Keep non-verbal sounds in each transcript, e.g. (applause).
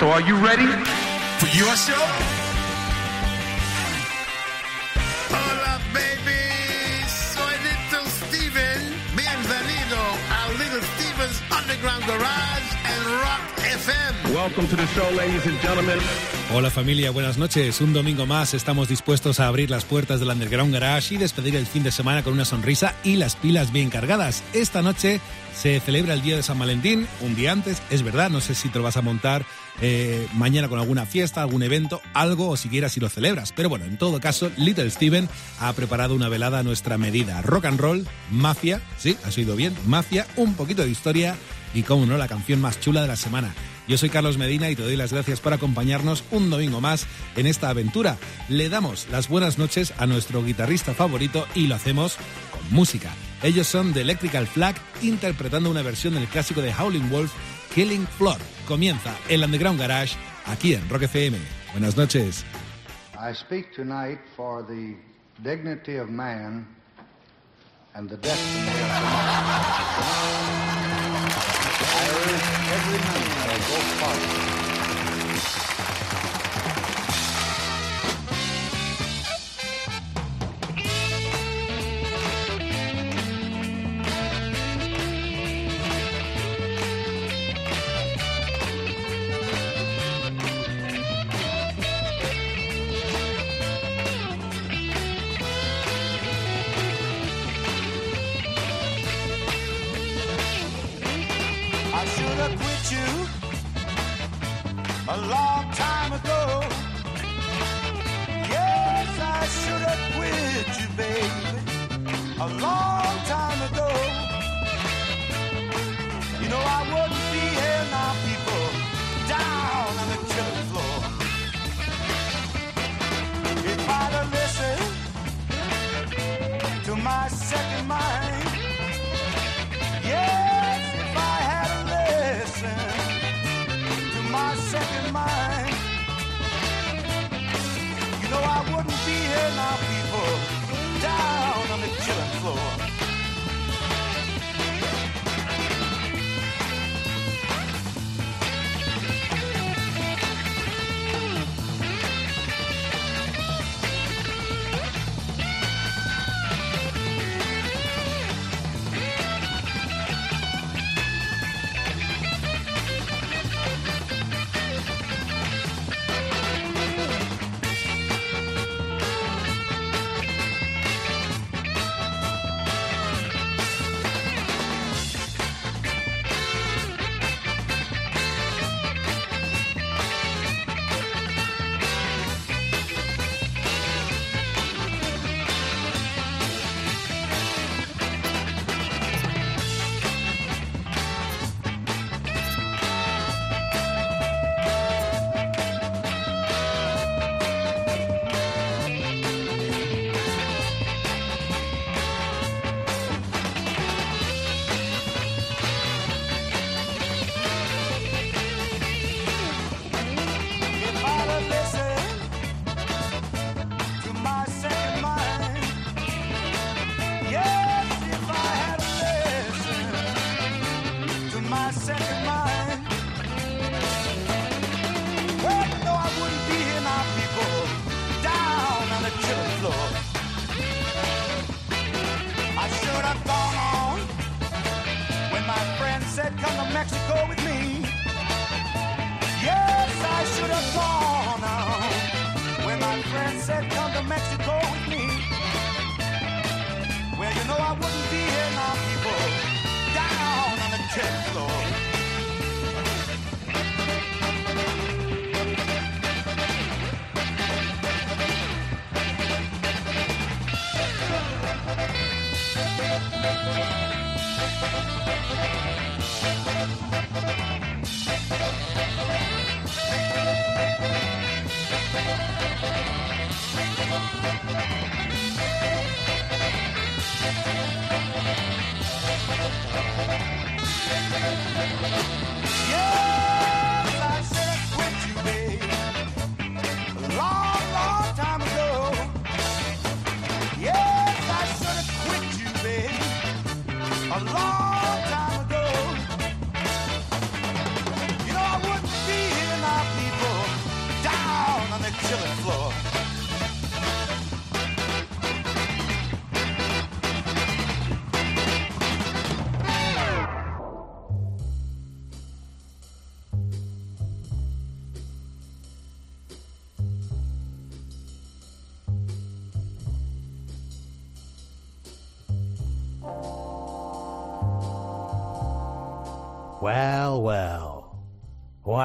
So are you ready? For your show? Hola, baby. Soy Little Steven. Bienvenido a Little Steven's Underground Garage and Rock FM. Welcome to the show, ladies and gentlemen. Hola familia, buenas noches. Un domingo más estamos dispuestos a abrir las puertas del Underground Garage y despedir el fin de semana con una sonrisa y las pilas bien cargadas. Esta noche se celebra el Día de San Valentín, un día antes, es verdad, no sé si te lo vas a montar eh, mañana con alguna fiesta, algún evento, algo o siquiera si lo celebras. Pero bueno, en todo caso, Little Steven ha preparado una velada a nuestra medida. Rock and roll, mafia, sí, has oído bien, mafia, un poquito de historia y, como no, la canción más chula de la semana. Yo soy Carlos Medina y te doy las gracias por acompañarnos un domingo más en esta aventura. Le damos las buenas noches a nuestro guitarrista favorito y lo hacemos con música. Ellos son The Electrical Flag interpretando una versión del clásico de Howling Wolf, Killing Floor. Comienza el Underground Garage aquí en Rock FM. Buenas noches. I speak tonight for the dignity of man and the destiny of urge every member of both parties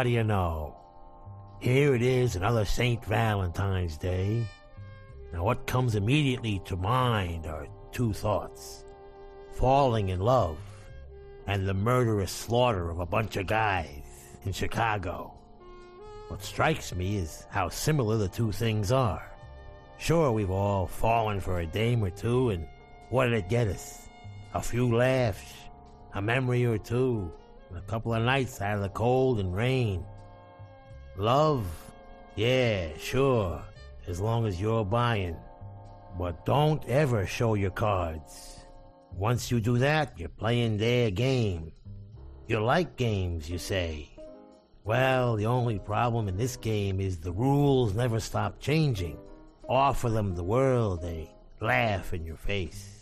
do you know? Here it is, another St. Valentine's Day. Now, what comes immediately to mind are two thoughts falling in love and the murderous slaughter of a bunch of guys in Chicago. What strikes me is how similar the two things are. Sure, we've all fallen for a dame or two, and what did it get us? A few laughs, a memory or two, a couple of nights out of the cold and rain. Love? Yeah, sure, as long as you're buying. But don't ever show your cards. Once you do that, you're playing their game. You like games, you say. Well, the only problem in this game is the rules never stop changing. Offer them the world, they laugh in your face.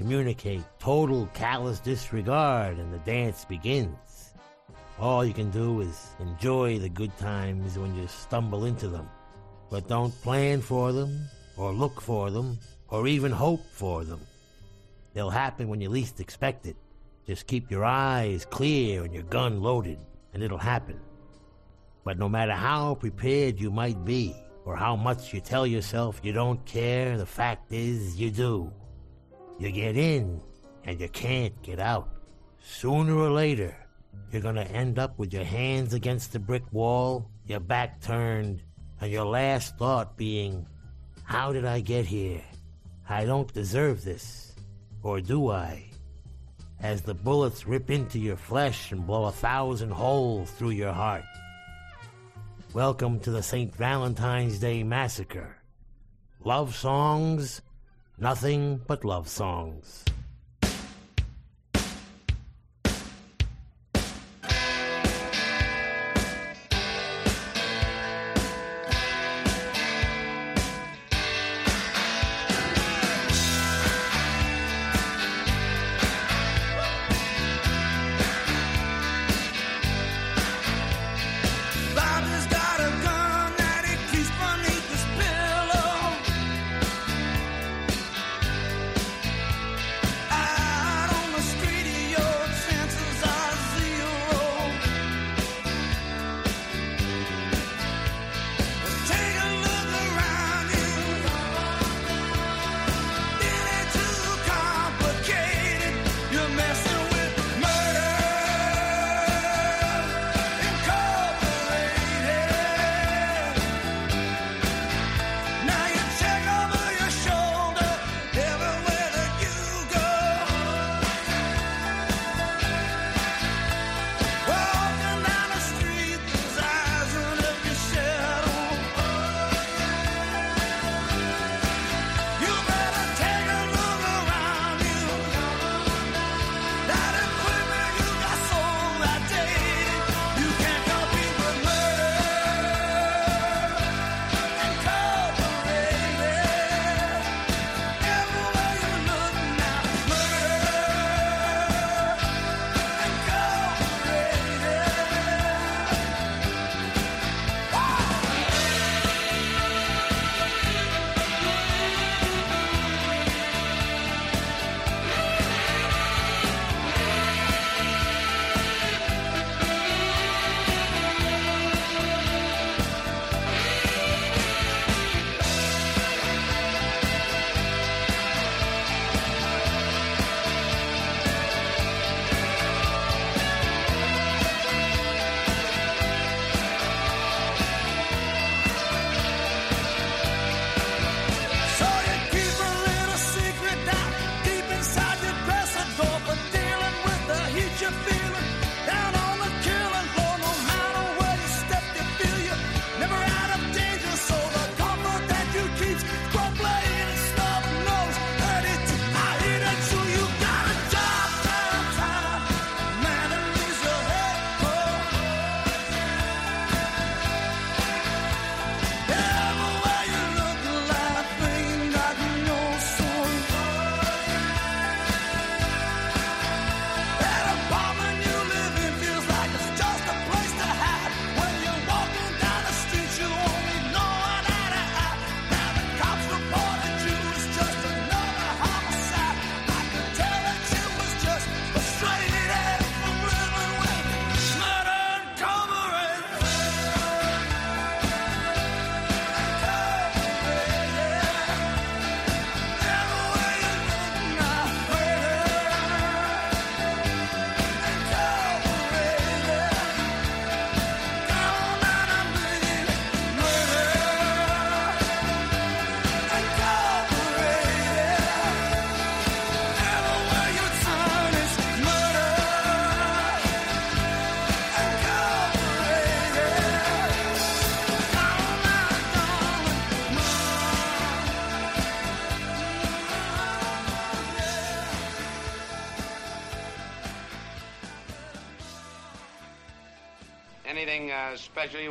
Communicate total callous disregard, and the dance begins. All you can do is enjoy the good times when you stumble into them. But don't plan for them, or look for them, or even hope for them. They'll happen when you least expect it. Just keep your eyes clear and your gun loaded, and it'll happen. But no matter how prepared you might be, or how much you tell yourself you don't care, the fact is you do. You get in, and you can't get out. Sooner or later, you're gonna end up with your hands against the brick wall, your back turned, and your last thought being, How did I get here? I don't deserve this. Or do I? As the bullets rip into your flesh and blow a thousand holes through your heart. Welcome to the St. Valentine's Day Massacre. Love songs, nothing but love songs.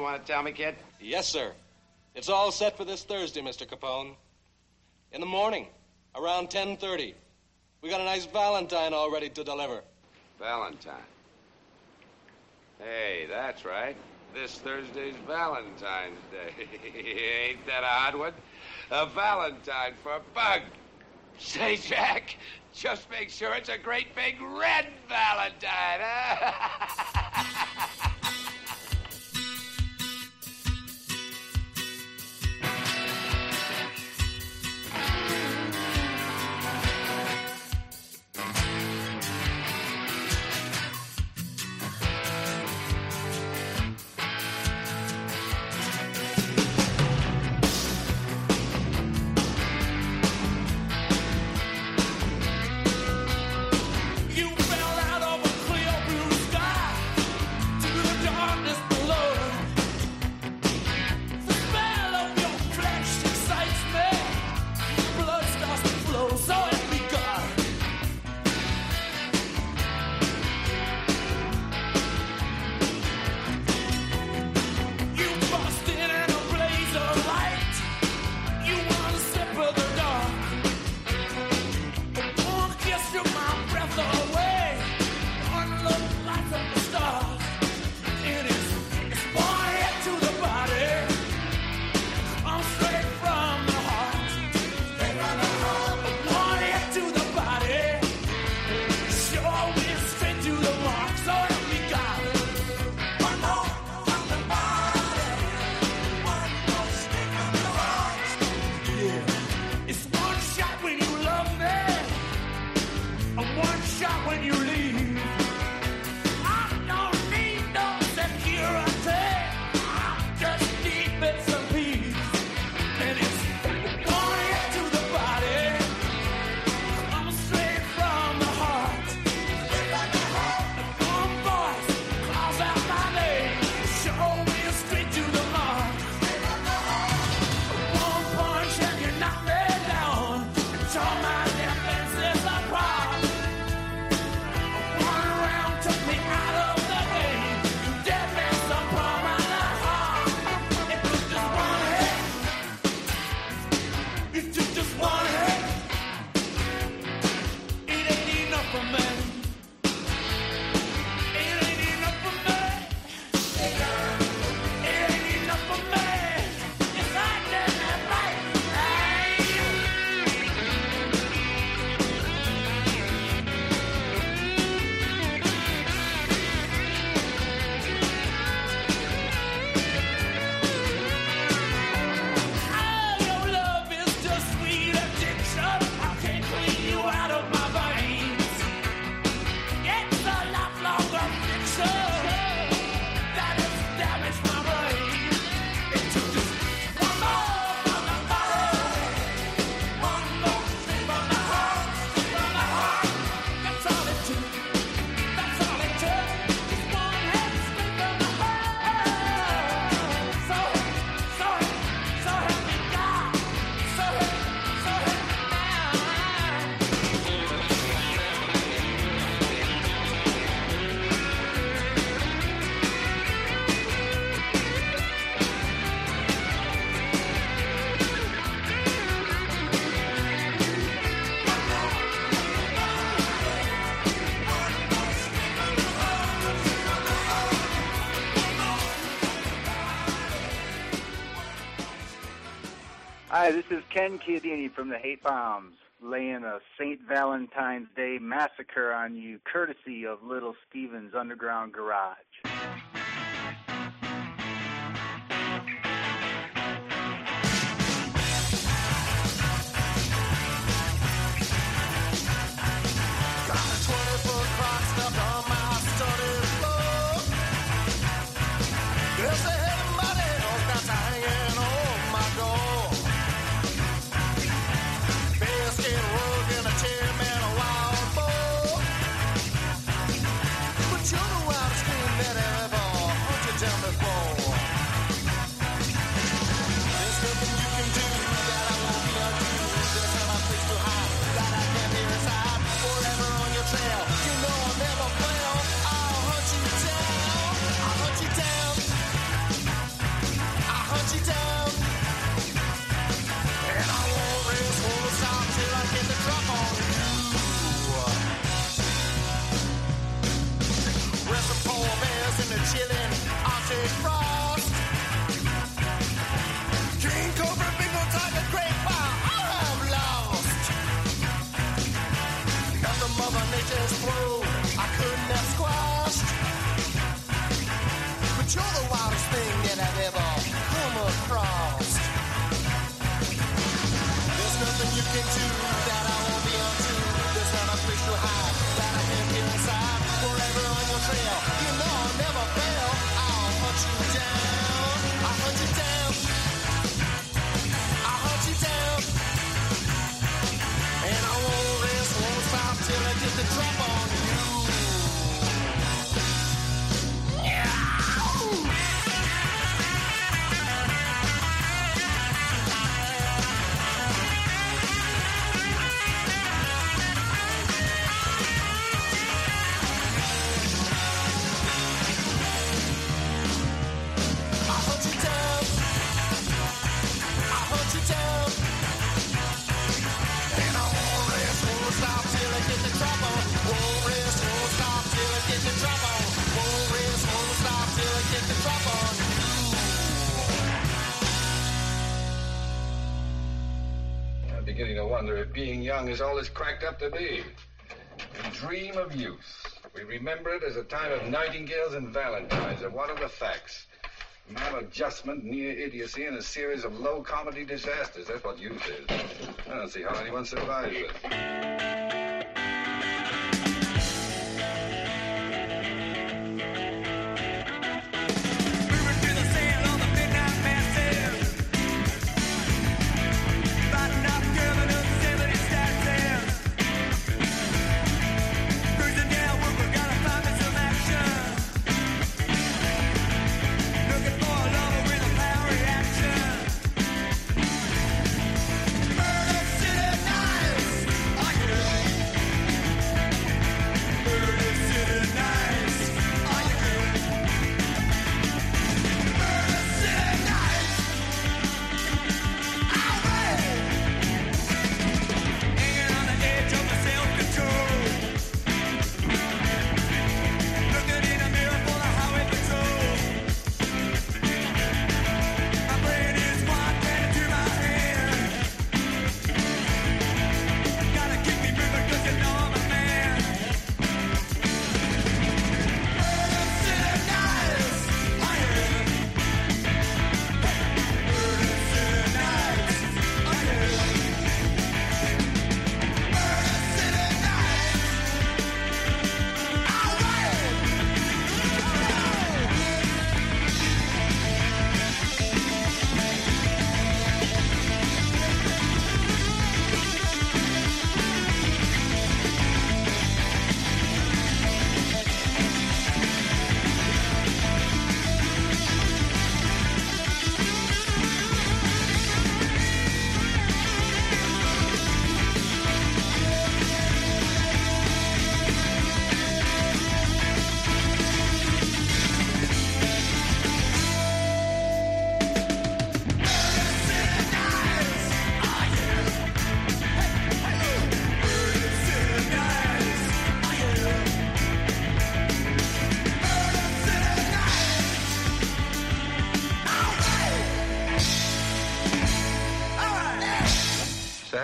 want to tell me, kid? Yes, sir. It's all set for this Thursday, Mr. Capone. In the morning, around 10.30. We got a nice valentine all ready to deliver. Valentine? Hey, that's right. This Thursday's Valentine's Day. (laughs) Ain't that a odd one? A valentine for a Bug. Say, Jack, just make sure it's a great big red valentine, huh? (laughs) Ben Chiodini from the Hate Bombs laying a St. Valentine's Day massacre on you, courtesy of Little Steven's Underground Garage. Wonder if being young is all it's cracked up to be. We dream of youth. We remember it as a time of nightingales and valentines. And what are the facts? Maladjustment, near idiocy, and a series of low comedy disasters. That's what youth is. I don't see how anyone survives it.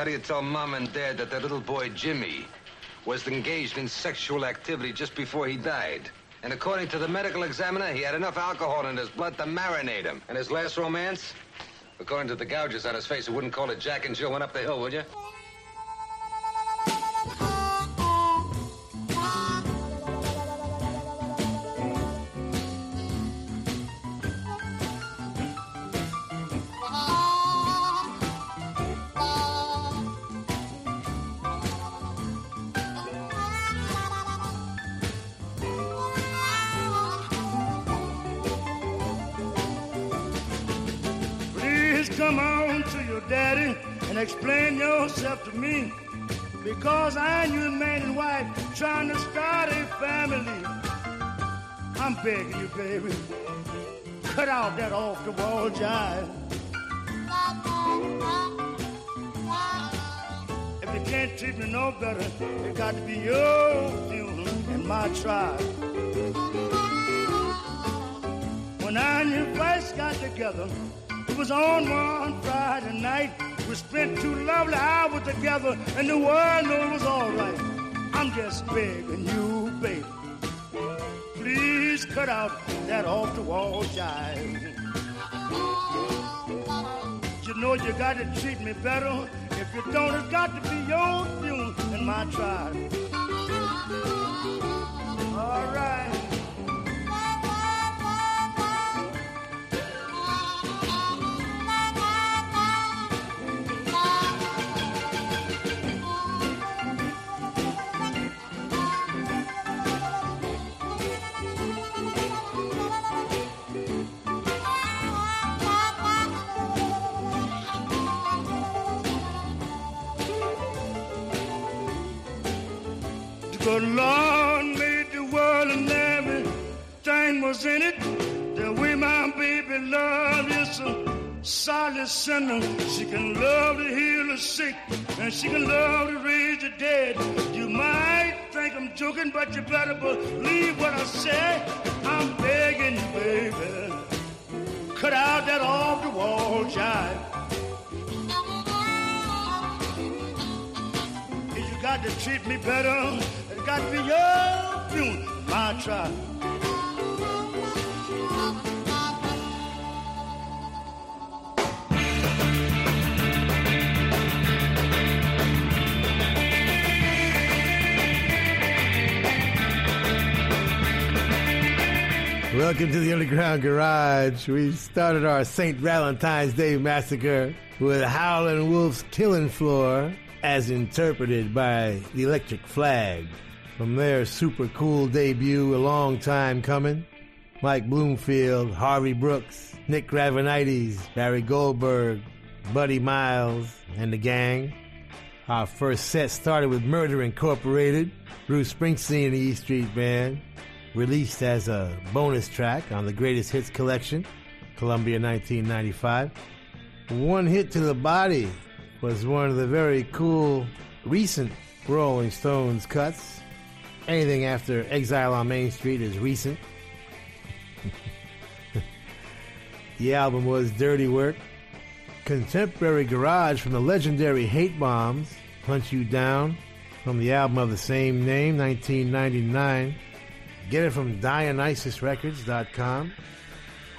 Do you tell mom and dad that their little boy Jimmy was engaged in sexual activity just before he died? And according to the medical examiner, he had enough alcohol in his blood to marinate him. And his last romance? According to the gouges on his face, you wouldn't call it Jack and Jill went up the hill, would you? Baby. Cut out that off the wall jive. If you can't treat me no better, it got to be your funeral and my trial. When I and you first got together, it was on one Friday night. We spent two lovely hours together, and the world knew it was all right. I'm just begging you, baby. Please cut out that off the wall jive. You know you got to treat me better. If you don't, it's got to be your funeral and my trial. The Lord made the world and everything was in it. The way my baby love is a solid sinner. She can love to heal the sick and she can love to raise the dead. You might think I'm joking, but you better believe what I say. I'm begging you, baby. Cut out that off the wall jive. You got to treat me better. Got. Welcome to the Underground Garage. We started our St. Valentine's Day Massacre with Howlin' Wolf's Killing Floor as interpreted by the Electric Flag. From their super cool debut, a long time coming, Mike Bloomfield, Harvey Brooks, Nick Gravenites, Barry Goldberg, Buddy Miles, and the gang. Our first set started with Murder Incorporated, Bruce Springsteen and the E Street Band, released as a bonus track on the Greatest Hits collection, Columbia 1995. One Hit to the Body was one of the very cool recent Rolling Stones cuts. Anything after Exile on Main Street is recent. (laughs) the album was Dirty Work. Contemporary Garage from the legendary Hate Bombs, Hunt You Down, from the album of the same name, 1999. Get it from DionysusRecords.com.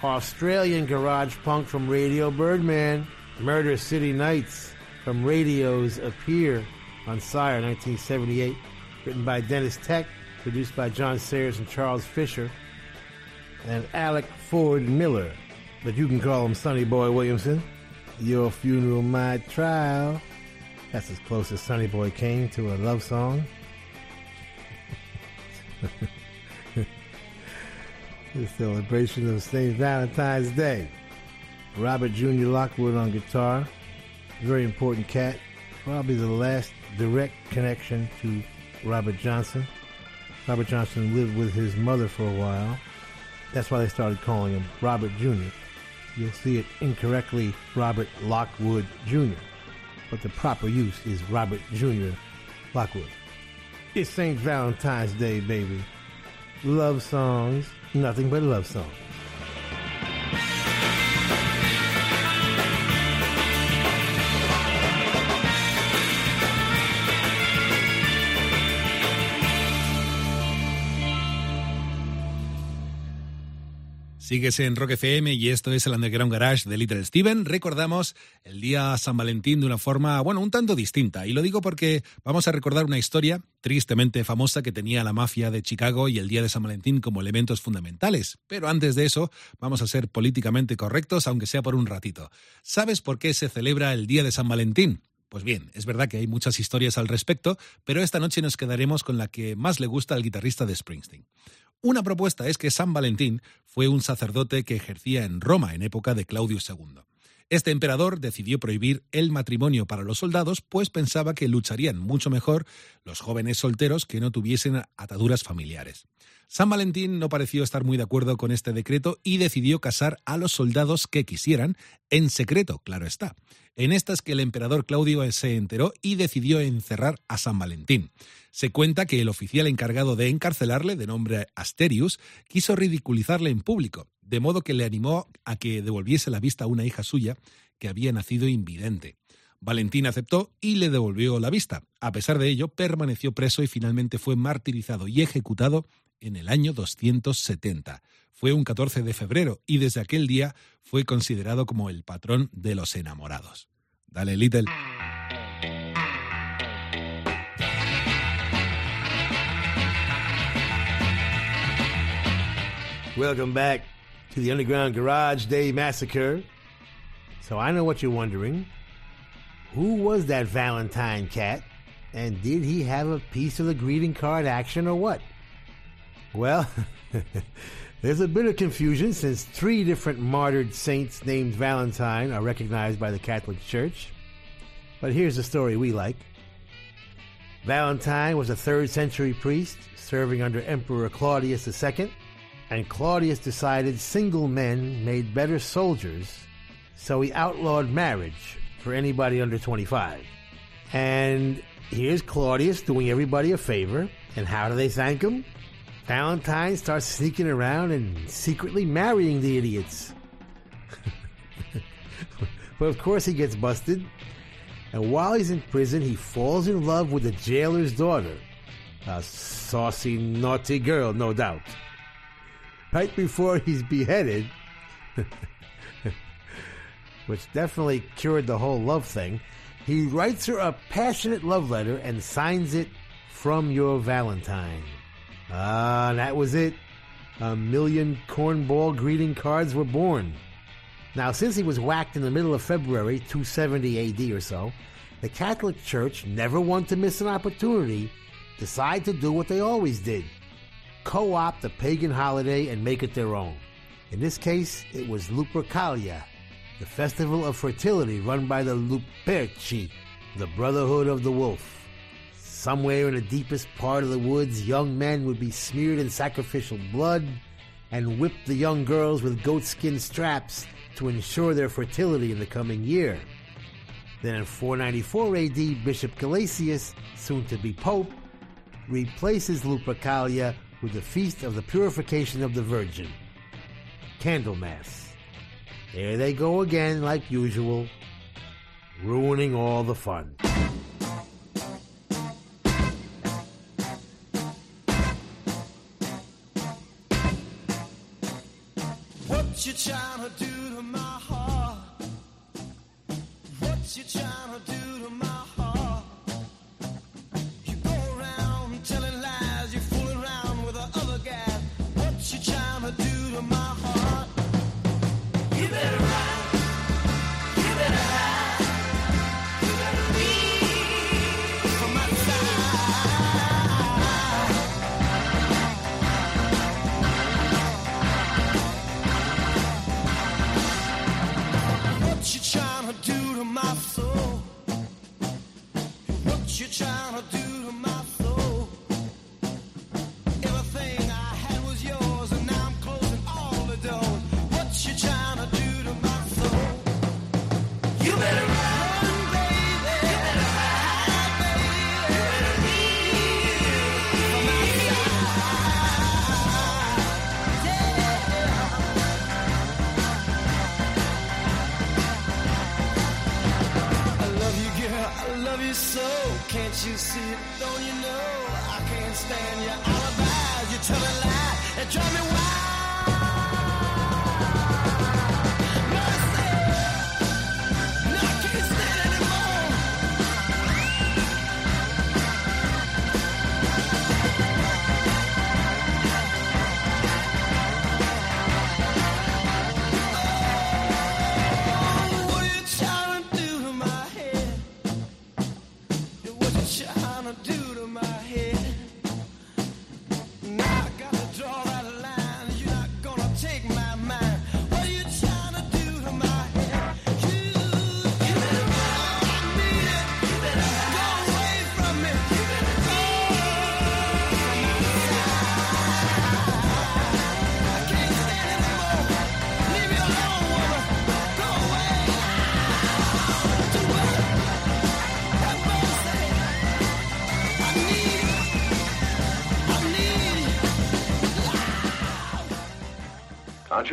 Australian Garage Punk from Radio Birdman, Murder City Nights from Radios Appear on Sire, 1978. Written by Deniz Tek, produced by John Sayers and Charles Fisher. And Alec Ford Miller, but you can call him Sonny Boy Williamson. Your Funeral, My Trial. That's as close as Sonny Boy came to a love song. (laughs) the celebration of St. Valentine's Day. Robert Jr. Lockwood on guitar. Very important cat. Probably the last direct connection to Robert Johnson. Robert Johnson lived with his mother for a while. That's why they started calling him Robert Jr. You'll see it incorrectly Robert Lockwood Jr. But the proper use is Robert Jr. Lockwood. It's St. Valentine's Day, baby. Love songs, nothing but love songs. Sigues en Rock FM y esto es el Underground Garage de Little Steven. Recordamos el día San Valentín de una forma, bueno, un tanto distinta. Y lo digo porque vamos a recordar una historia tristemente famosa que tenía la mafia de Chicago y el día de San Valentín como elementos fundamentales. Pero antes de eso, vamos a ser políticamente correctos, aunque sea por un ratito. ¿Sabes por qué se celebra el día de San Valentín? Pues bien, es verdad que hay muchas historias al respecto, pero esta noche nos quedaremos con la que más le gusta al guitarrista de Springsteen. Una propuesta es que San Valentín fue un sacerdote que ejercía en Roma en época de Claudio II. Este emperador decidió prohibir el matrimonio para los soldados, pues pensaba que lucharían mucho mejor los jóvenes solteros que no tuviesen ataduras familiares. San Valentín no pareció estar muy de acuerdo con este decreto y decidió casar a los soldados que quisieran, en secreto, claro está. En estas que el emperador Claudio se enteró y decidió encerrar a San Valentín. Se cuenta que el oficial encargado de encarcelarle, de nombre Asterius, quiso ridiculizarle en público, de modo que le animó a que devolviese la vista a una hija suya que había nacido invidente. Valentín aceptó y le devolvió la vista. A pesar de ello, permaneció preso y finalmente fue martirizado y ejecutado en el año 270. Fue un 14 de febrero y desde aquel día fue considerado como el patrón de los enamorados. Dale, Little. Welcome back to the Underground Garage Day Massacre. So I know what you're wondering. Who was that Valentine cat? And did he have a piece of the greeting card action or what? Well, (laughs) there's a bit of confusion since three different martyred saints named Valentine are recognized by the Catholic Church. But here's the story we like. Valentine was a third century priest serving under Emperor Claudius II, and Claudius decided single men made better soldiers, so he outlawed marriage for anybody under 25. And here's Claudius doing everybody a favor, and how do they thank him? Valentine starts sneaking around and secretly marrying the idiots. (laughs) but of course, he gets busted. And while he's in prison, he falls in love with the jailer's daughter. A saucy, naughty girl, no doubt. Right before he's beheaded, (laughs) which definitely cured the whole love thing, he writes her a passionate love letter and signs it from your Valentine. Ah, that was it. A million cornball greeting cards were born. Now, since he was whacked in the middle of February 270 AD or so, the Catholic Church, never one to miss an opportunity, decided to do what they always did co opt the pagan holiday and make it their own. In this case, it was Lupercalia, the festival of fertility run by the Luperci, the Brotherhood of the Wolf. Somewhere in the deepest part of the woods, young men would be smeared in sacrificial blood and whipped the young girls with goatskin straps to ensure their fertility in the coming year. Then in 494 AD, Bishop Gelasius, soon to be Pope, replaces Lupercalia with the Feast of the Purification of the Virgin, Candlemas. There they go again, like usual, ruining all the fun. What you trying to do to my heart? What you trying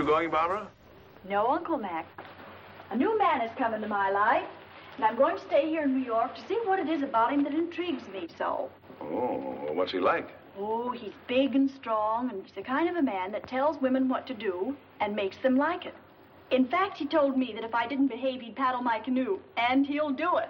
you going, Barbara? No, Uncle Mac. A new man has come into my life, and I'm going to stay here in New York to see what it is about him that intrigues me so. Oh, what's he like? Oh, he's big and strong, and he's the kind of a man that tells women what to do and makes them like it. In fact, he told me that if I didn't behave, he'd paddle my canoe, and he'll do it.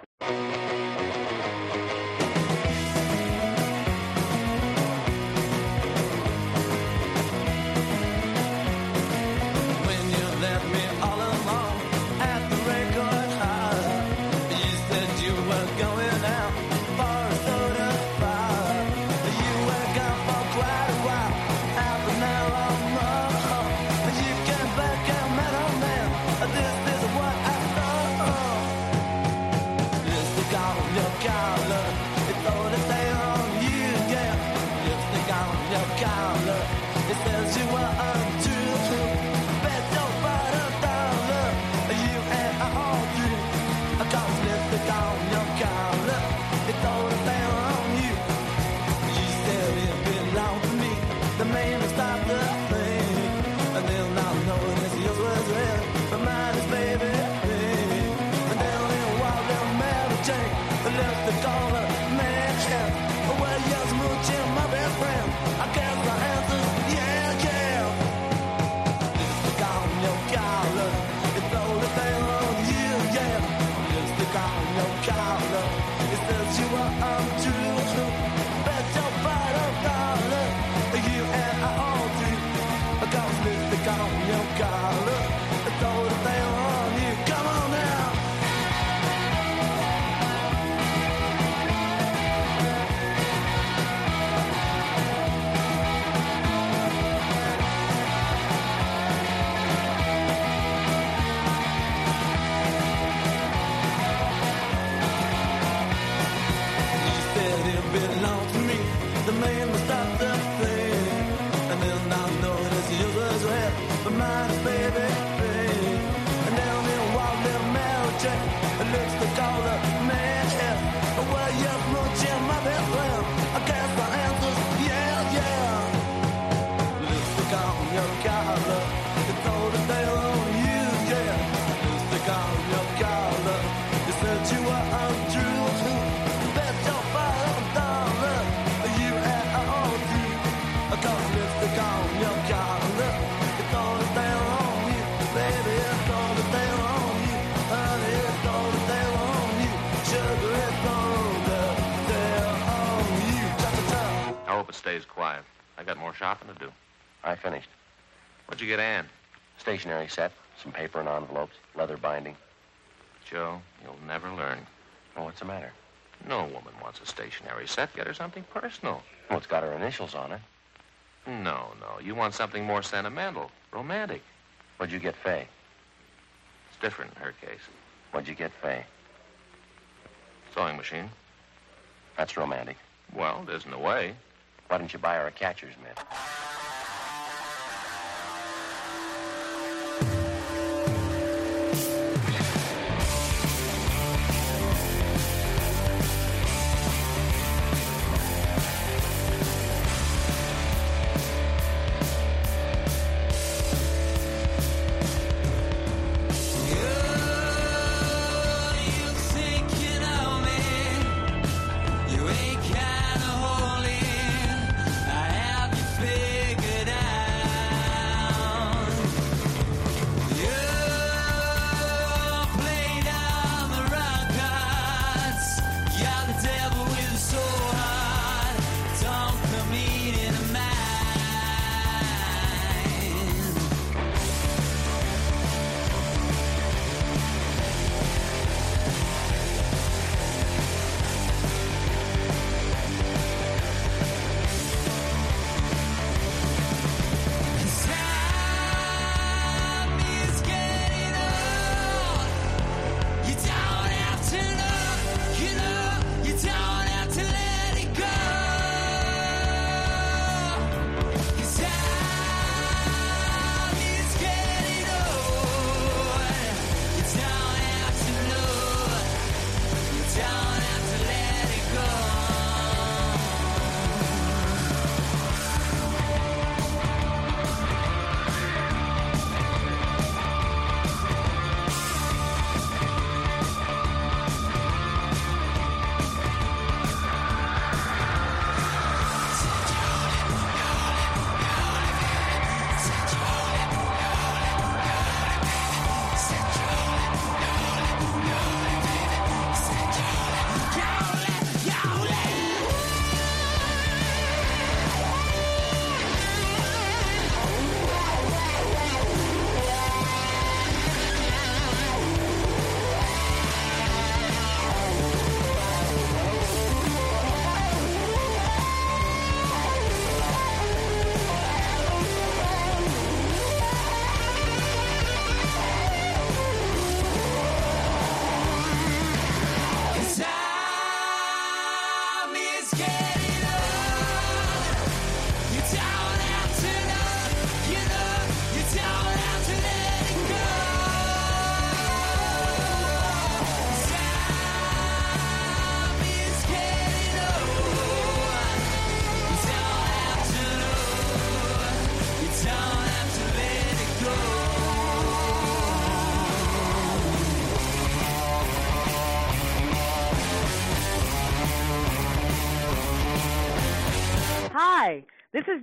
shopping to do. I finished. What'd you get Ann? Stationery set, some paper and envelopes, leather binding. Joe, you'll never learn. Well, what's the matter? No woman wants a stationery set. Get her something personal. Well, it's got her initials on it. No, no. You want something more sentimental, romantic. What'd you get Fay? It's different in her case. What'd you get Fay? Sewing machine. That's romantic. Well, it isn't a way. Why don't you buy her a catcher's mitt?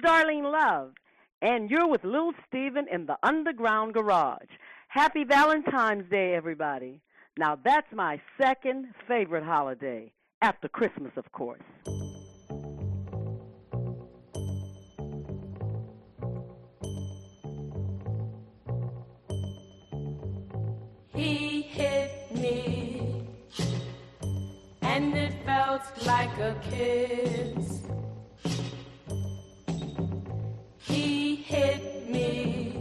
Darlene Love, and you're with Little Steven in the Underground Garage. Happy Valentine's Day, everybody. Now, that's my second favorite holiday, after Christmas, of course. He hit me, and it felt like a kiss. He hit me,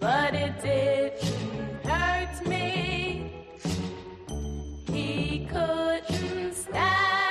but it didn't hurt me. He couldn't stand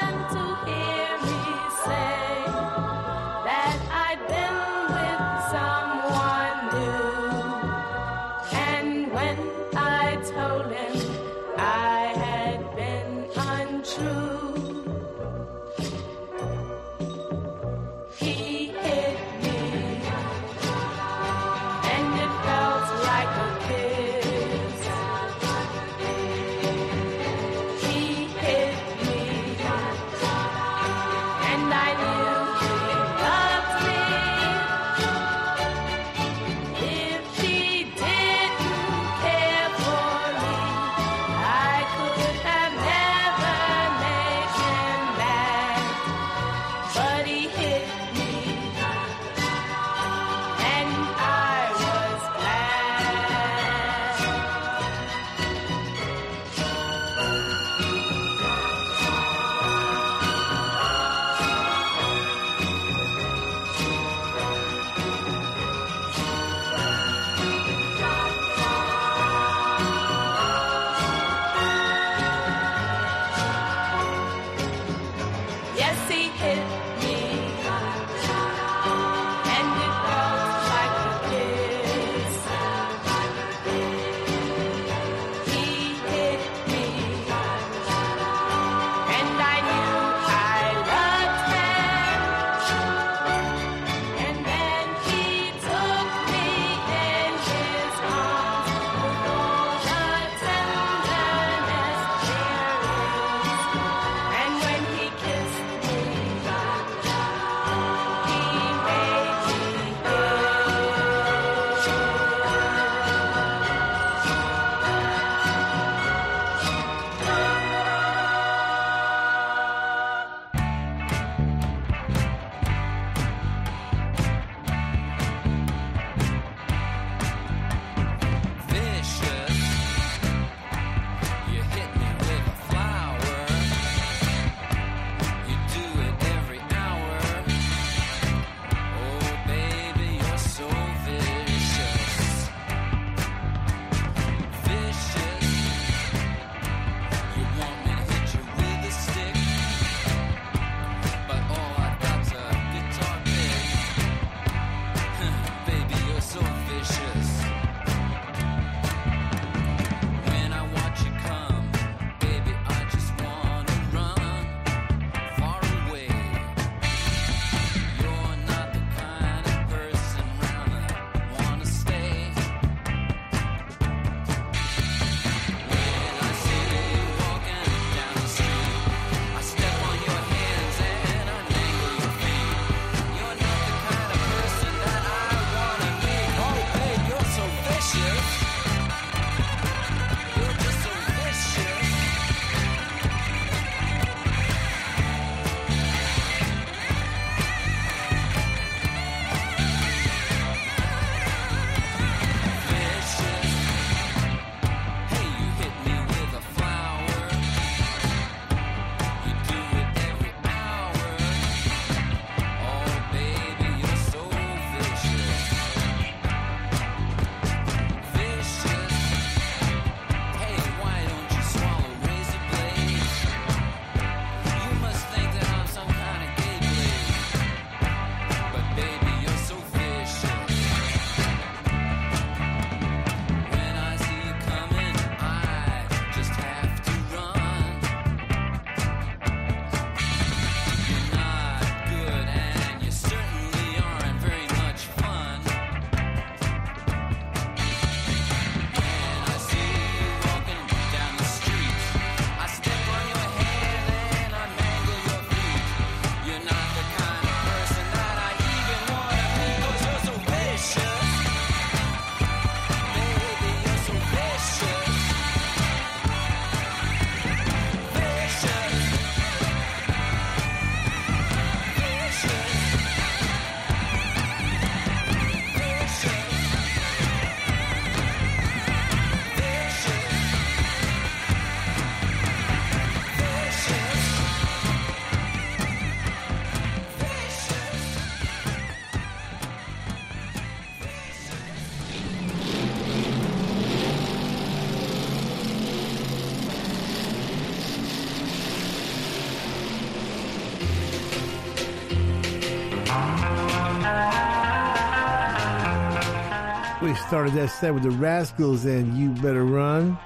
We started that set with the Rascals and You Better Run,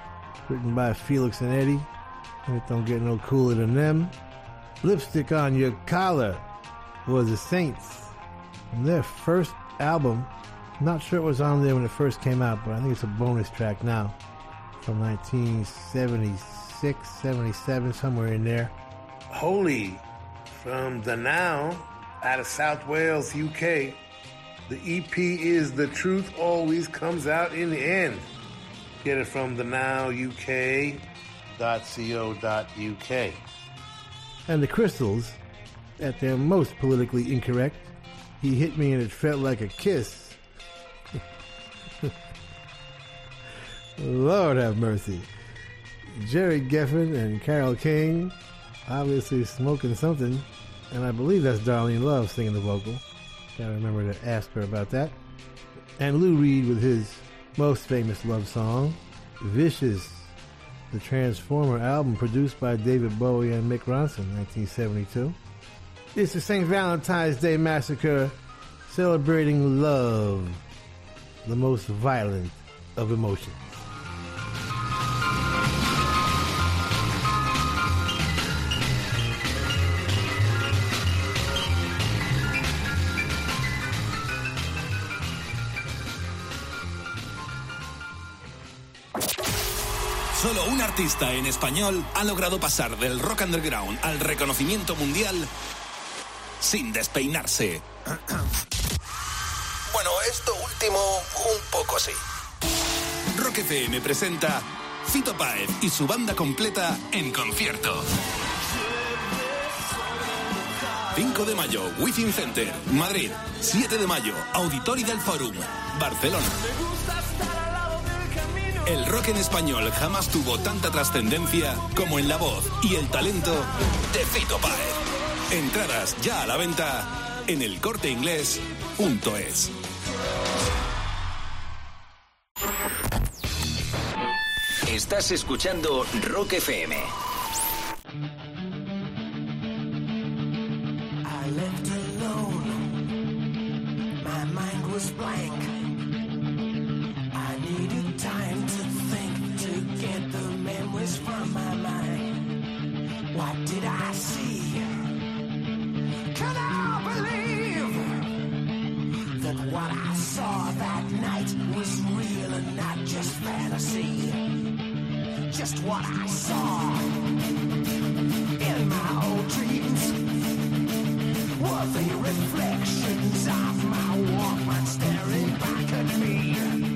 written by Felix and Eddie. It don't get no cooler than them. Lipstick on Your Collar was the Saints. From their first album, not sure it was on there when it first came out, but I think it's a bonus track now. From 1976, 77, somewhere in there. Holy from the Now out of South Wales, UK. The EP is The Truth Always Comes Out in the End. Get it from the Now UK.co.uk. And the Crystals, at their most politically incorrect, he hit me and it felt like a kiss. (laughs) Lord have mercy. Gerry Goffin and Carole King obviously smoking something, and I believe that's Darlene Love singing the vocal. Gotta remember to ask her about that. And Lou Reed with his most famous love song, Vicious, the Transformer album produced by David Bowie and Mick Ronson, 1972. It's the St. Valentine's Day Massacre celebrating love, the most violent of emotions. Artista en español ha logrado pasar del rock underground al reconocimiento mundial sin despeinarse. (clears throat) Bueno, esto último un poco sí. Rock FM presenta Fito Páez y su banda completa en concierto. 5 de mayo, Within Center, Madrid. 7 de mayo, Auditori del Forum, Barcelona. El rock en español jamás tuvo tanta trascendencia como en la voz y el talento de Fito Páez. Entradas ya a la venta en elcorteinglés.es. Estás escuchando Rock FM. I see? Can I believe that what I saw that night was real and not just fantasy? Just what I saw in my old dreams were the reflections of my Walkman staring back at me.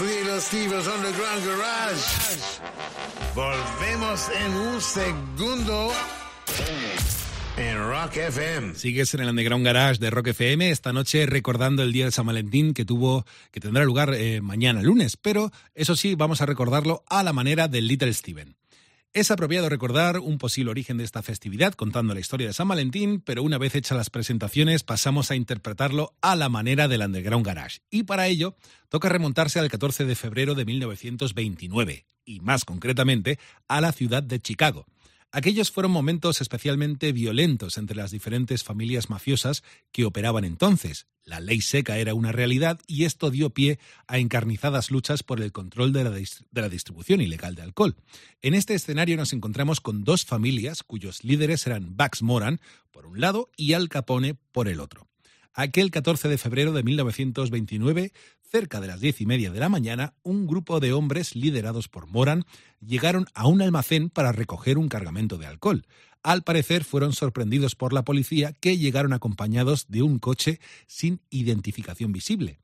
Little Steven's Underground Garage. Volvemos en un segundo en Rock FM. Sigues en el Underground Garage de Rock FM esta noche recordando el día de San Valentín que tuvo que tendrá lugar eh, mañana lunes, pero eso sí vamos a recordarlo a la manera del Little Steven. Es apropiado recordar un posible origen de esta festividad contando la historia de San Valentín, pero una vez hechas las presentaciones pasamos a interpretarlo a la manera del Underground Garage. Y para ello toca remontarse al 14 de febrero de 1929, y más concretamente a la ciudad de Chicago. Aquellos fueron momentos especialmente violentos entre las diferentes familias mafiosas que operaban entonces. La ley seca era una realidad y esto dio pie a encarnizadas luchas por el control de la, distribución ilegal de alcohol. En este escenario nos encontramos con dos familias cuyos líderes eran Bax Moran por un lado y Al Capone por el otro. Aquel 14 de febrero de 1929, cerca de las diez y media de la mañana, un grupo de hombres liderados por Moran llegaron a un almacén para recoger un cargamento de alcohol. Al parecer fueron sorprendidos por la policía que llegaron acompañados de un coche sin identificación visible.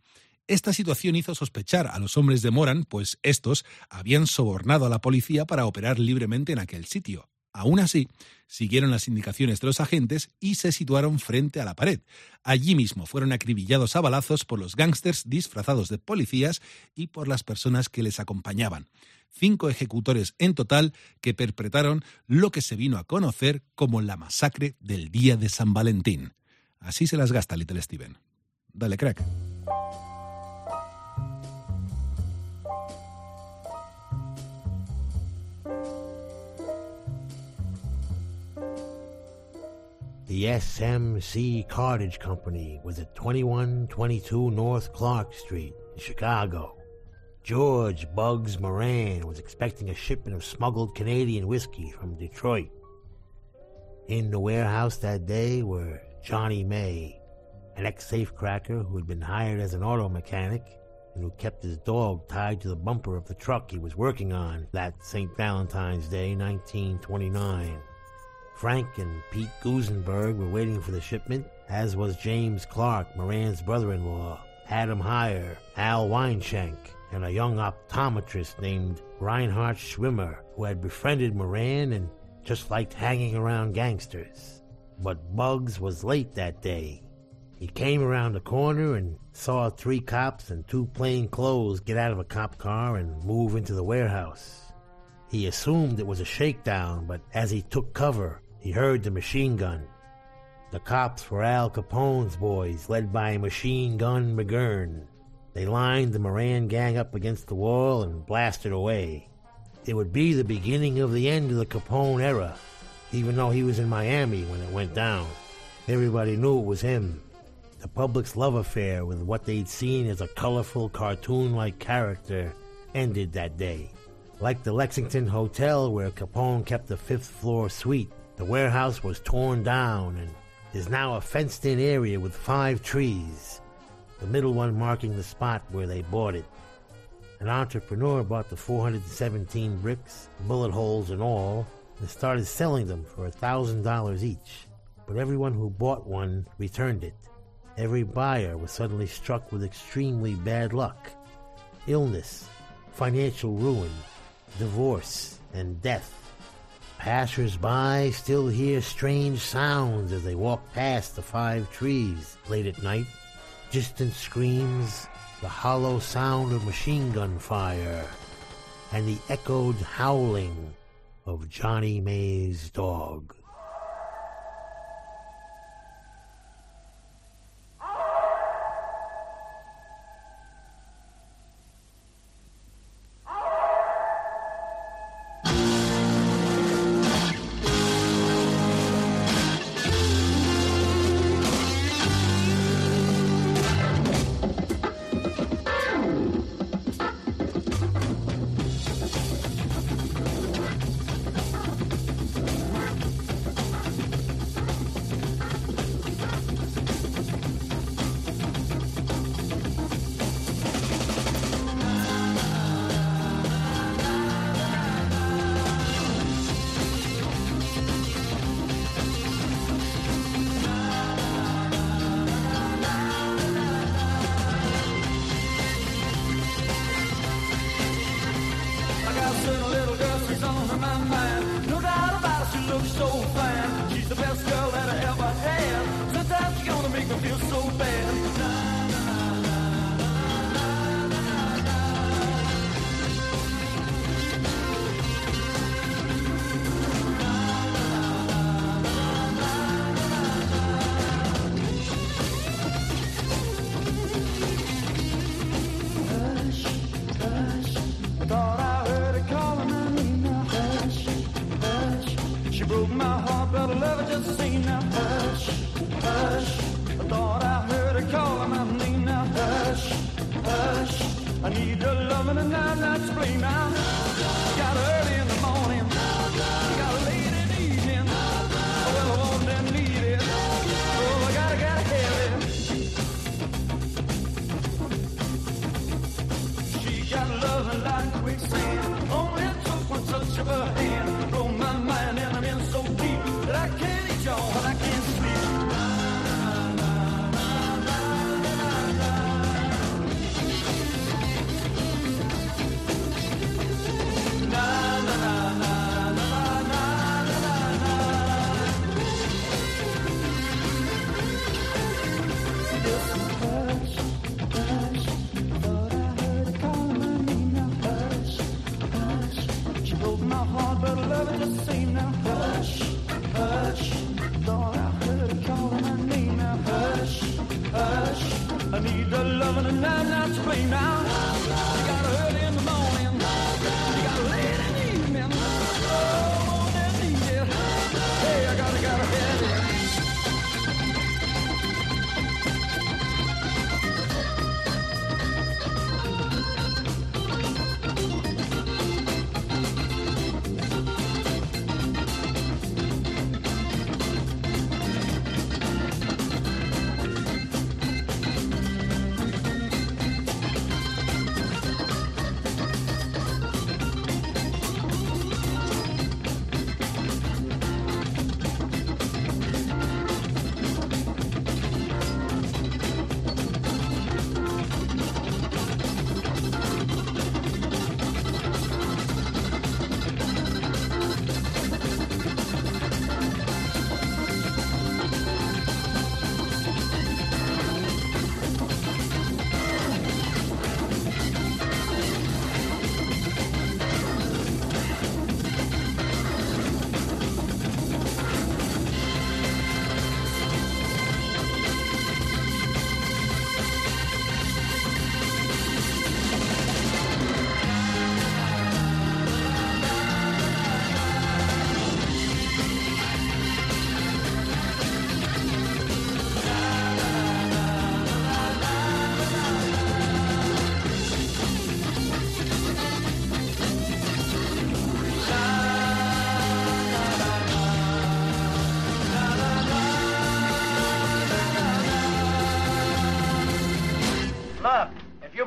Esta situación hizo sospechar a los hombres de Moran, pues estos habían sobornado a la policía para operar libremente en aquel sitio. Aún así, siguieron las indicaciones de los agentes y se situaron frente a la pared. Allí mismo fueron acribillados a balazos por los gángsters disfrazados de policías y por las personas que les acompañaban. Cinco ejecutores en total que perpetraron lo que se vino a conocer como la masacre del día de San Valentín. Así se las gasta Little Steven. Dale, crack. The SMC Cartage Company was at 2122 North Clark Street in Chicago. George Bugs Moran was expecting a shipment of smuggled Canadian whiskey from Detroit. In the warehouse that day were Johnny May, an ex safecracker who had been hired as an auto mechanic and who kept his dog tied to the bumper of the truck he was working on that St. Valentine's Day, 1929. Frank and Pete Gusenberg were waiting for the shipment, as was James Clark, Moran's brother in law, Adam Heyer, Al Weinshank, and a young optometrist named Reinhard Schwimmer, who had befriended Moran and just liked hanging around gangsters. But Bugs was late that day. He came around the corner and saw three cops and two plain clothes get out of a cop car and move into the warehouse. He assumed it was a shakedown, but as he took cover, he heard the machine gun. The cops were Al Capone's boys, led by Machine Gun McGurn. They lined the Moran gang up against the wall and blasted away. It would be the beginning of the end of the Capone era, even though he was in Miami when it went down. Everybody knew it was him. The public's love affair with what they'd seen as a colorful, cartoon like character ended that day. Like the Lexington Hotel where Capone kept the fifth floor suite, the warehouse was torn down and is now a fenced in area with five trees, the middle one marking the spot where they bought it. An entrepreneur bought the 417 bricks, bullet holes and all, and started selling them for $1,000 each. But everyone who bought one returned it. Every buyer was suddenly struck with extremely bad luck illness, financial ruin, divorce, and death. Passers-by still hear strange sounds as they walk past the five trees late at night. Distant screams, the hollow sound of machine gun fire, and the echoed howling of Johnny May's dog. me now.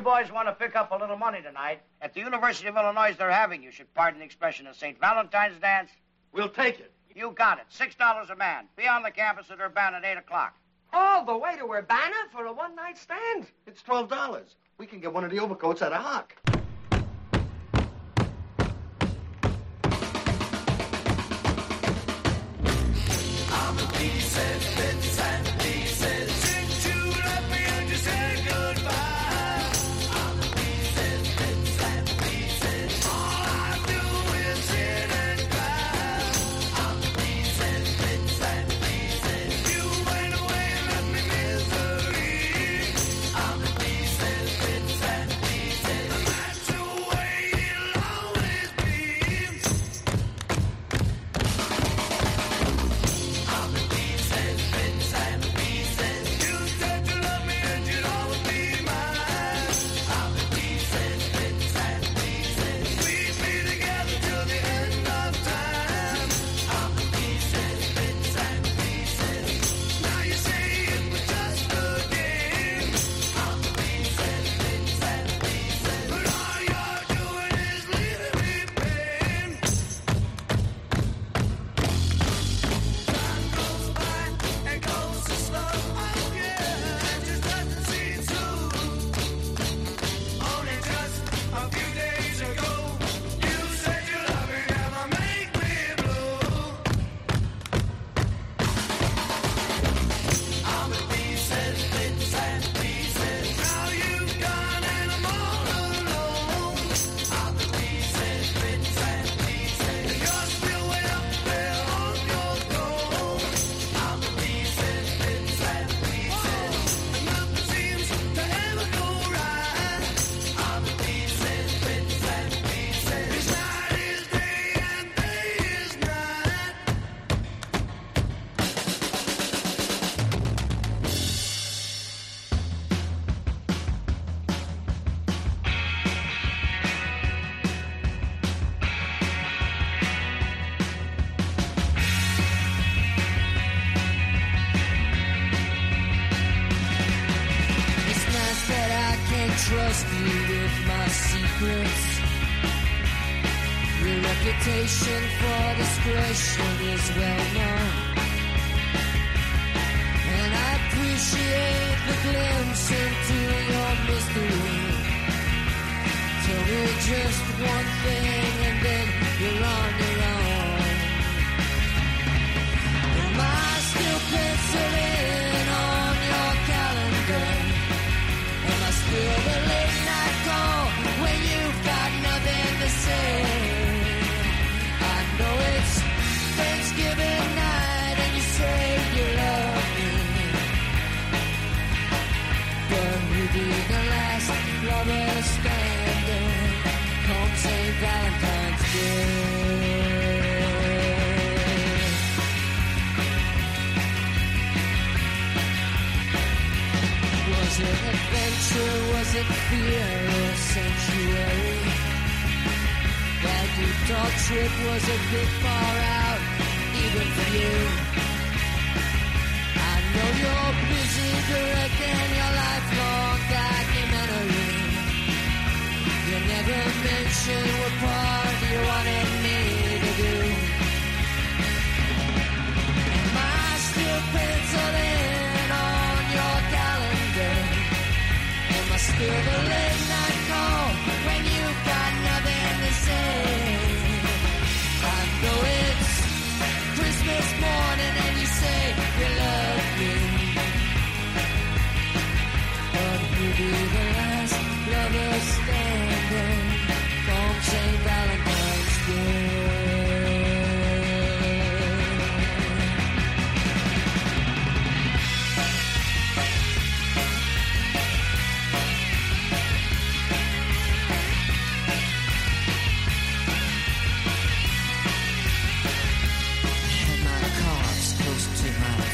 boys want to pick up a little money tonight, at the University of Illinois they're having, you should pardon the expression, a St. Valentine's dance. We'll take it. You got it. Six dollars a man. Be on the campus at Urbana at 8 o'clock. All the way to Urbana for a one-night stand? It's $12. We can get one of the overcoats at a hock. I'm a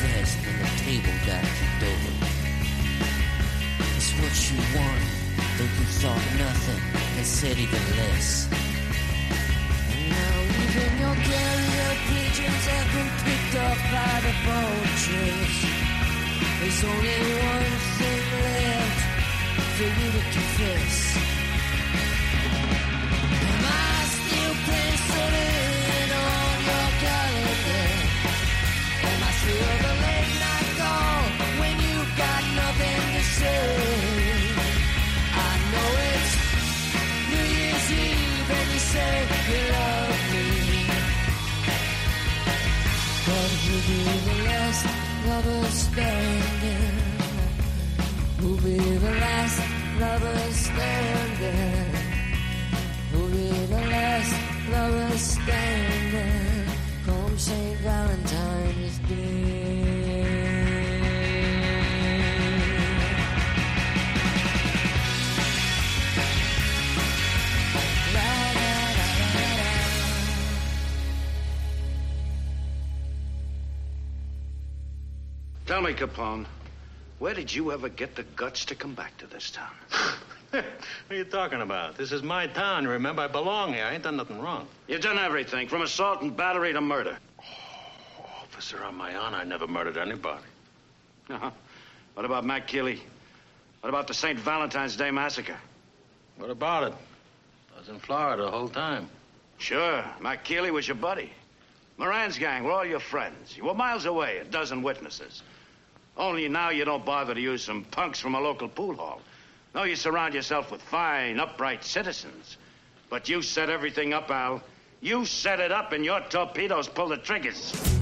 vest and the table got kicked over. It's what you want, though you thought nothing and said even less. And now even your carrier pigeons have been picked up by the vultures. There's only one thing left for you to confess. And you say you love me. But we'll be the last lovers standing. We'll be the last lovers standing. We'll be the last lovers standing. Come St. Valentine's Day. Tell me, Capone, where did you ever get the guts to come back to this town? (laughs) What are you talking about? This is my town. Remember, I belong here. I ain't done nothing wrong. You've done everything, from assault and battery to murder. Officer, on my honor, I never murdered anybody. Uh-huh. What about Matt Keeley? What about the St. Valentine's Day massacre? What about it? I was in Florida the whole time. Sure, Matt Keeley was your buddy. Moran's gang were all your friends. You were miles away, a dozen witnesses. Only now you don't bother to use some punks from a local pool hall. No, you surround yourself with fine, upright citizens. But you set everything up, Al. You set it up, and your torpedoes pull the triggers.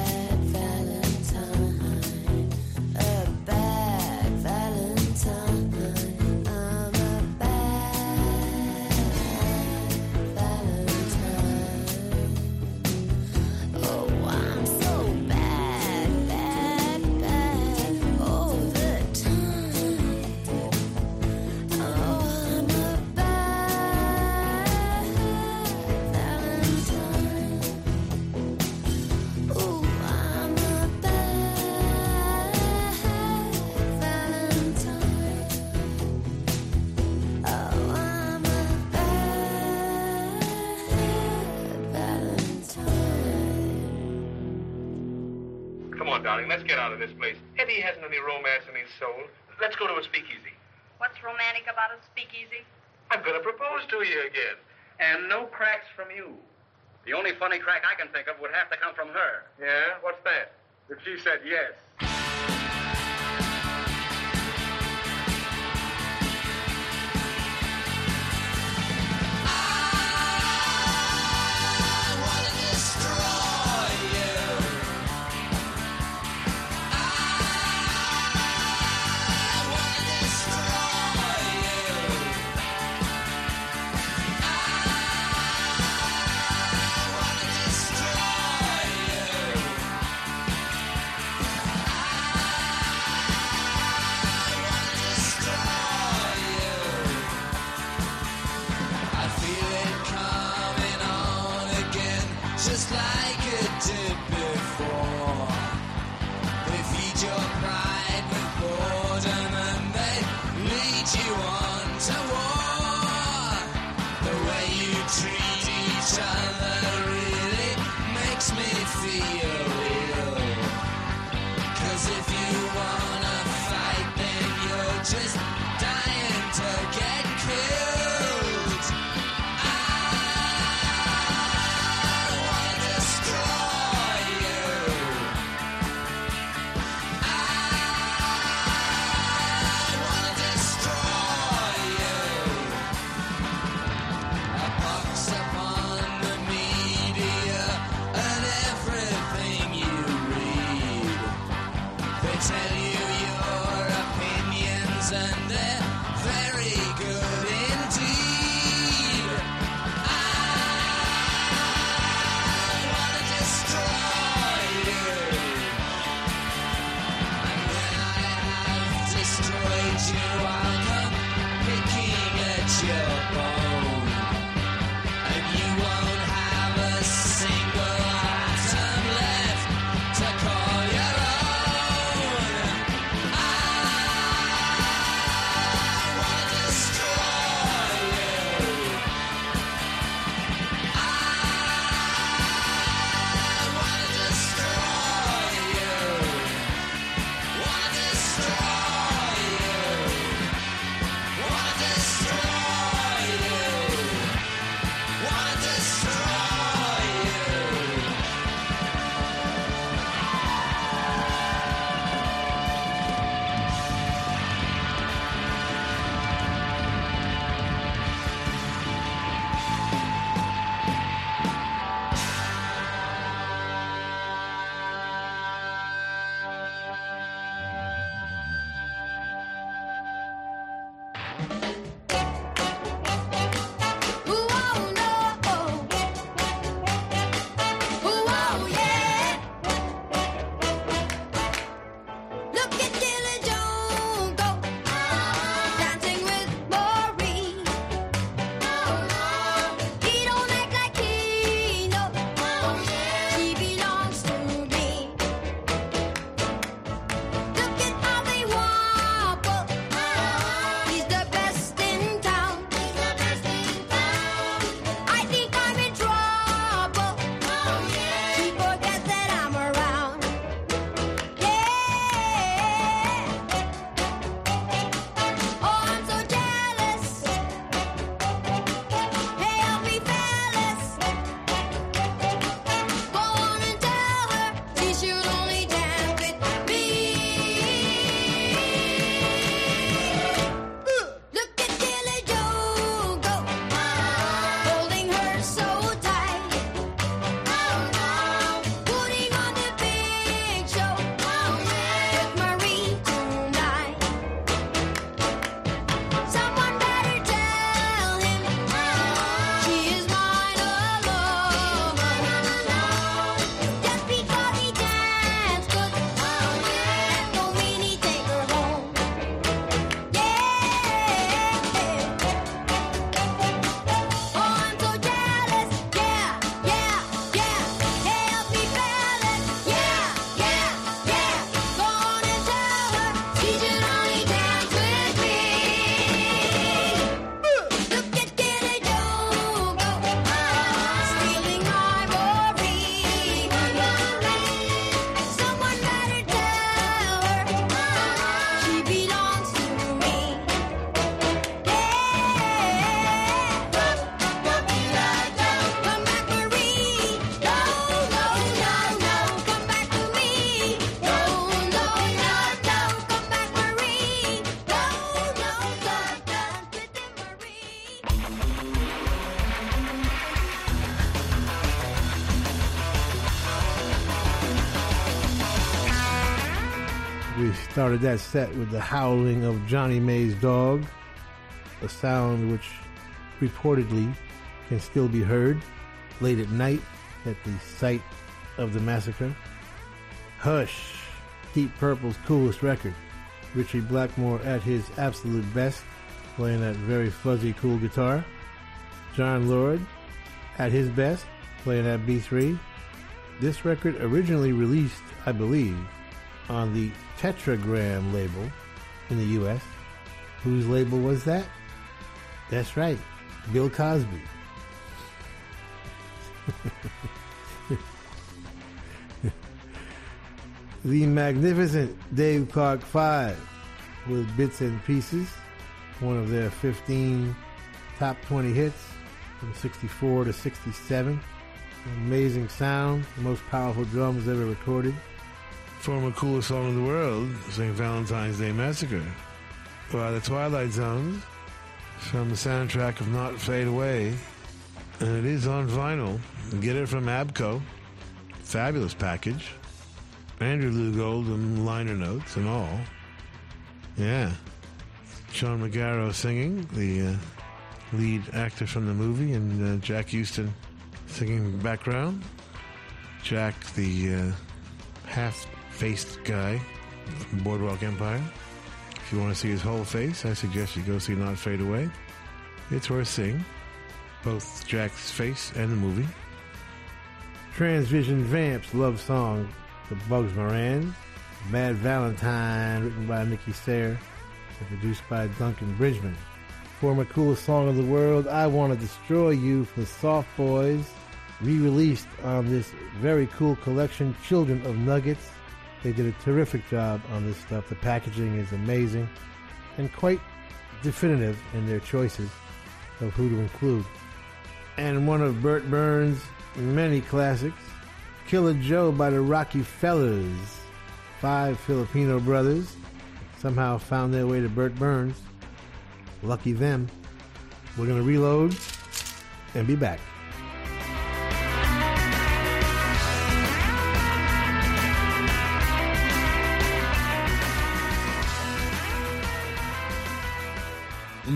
this place. Eddie hasn't any romance in his soul. Let's go to a speakeasy. What's romantic about a speakeasy? I'm going to propose to you again. And no cracks from you. The only funny crack I can think of would have to come from her. Yeah? What's that? If she said yes. Started that set with the howling of Johnny May's dog, a sound which reportedly can still be heard late at night at the site of the massacre. Hush, Deep Purple's coolest record. Ritchie Blackmore at his absolute best, playing that very fuzzy cool guitar. Jon Lord at his best, playing that B3. This record originally released, I believe, on the Tetragrammaton label in the US. Whose label was that? That's right, Bill Cosby. (laughs) the magnificent Dave Clark 5 with Bits and Pieces, one of their 15 top 20 hits from 64 to 67. Amazing sound, the most powerful drums ever recorded. Former coolest song in the world, St. Valentine's Day Massacre. By the Twilight Zones, from the soundtrack of Not Fade Away. And it is on vinyl. Get it from ABKCO. Fabulous package. Andrew Loog Oldham liner notes and all. Yeah. Sean Magaro singing, the uh, lead actor from the movie, and uh, Jack Huston singing background. Jack, the uh, half-faced guy Boardwalk Empire. If you want to see his whole face, I suggest you go see Not Fade Away. It's worth seeing, both Jack's face and the movie. Transvision Vamp's love song, The Bugs Moran. Mad Valentine, written by Nikki Sayer and produced by Duncan Bridgeman. Former coolest song of the world, I Want to Destroy You from the Soft Boys, re-released on this very cool collection, Children of Nuggets. They did a terrific job on this stuff. The packaging is amazing and quite definitive in their choices of who to include. And one of Bert Berns' many classics, Killer Joe by the Rocky Fellers. Five Filipino brothers somehow found their way to Bert Berns. Lucky them. We're going to reload and be back.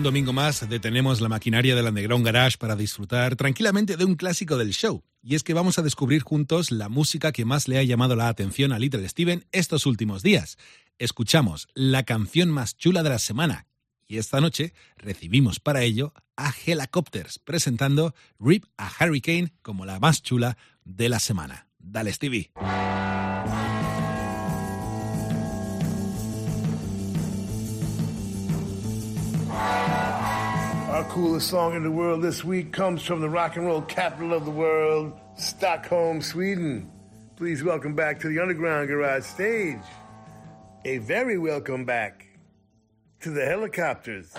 Domingo más detenemos la maquinaria del Underground Garage para disfrutar tranquilamente de un clásico del show. Y es que vamos a descubrir juntos la música que más le ha llamado la atención a Little Steven estos últimos días. Escuchamos la canción más chula de la semana. Y esta noche recibimos para ello a Helicopters presentando Rip a Hurricane como la más chula de la semana. Dale, Stevie. Coolest song in the world this week comes from the rock and roll capital of the world, Stockholm, Sweden. Please welcome back to the Underground Garage stage. A very welcome back to the Hellacopters.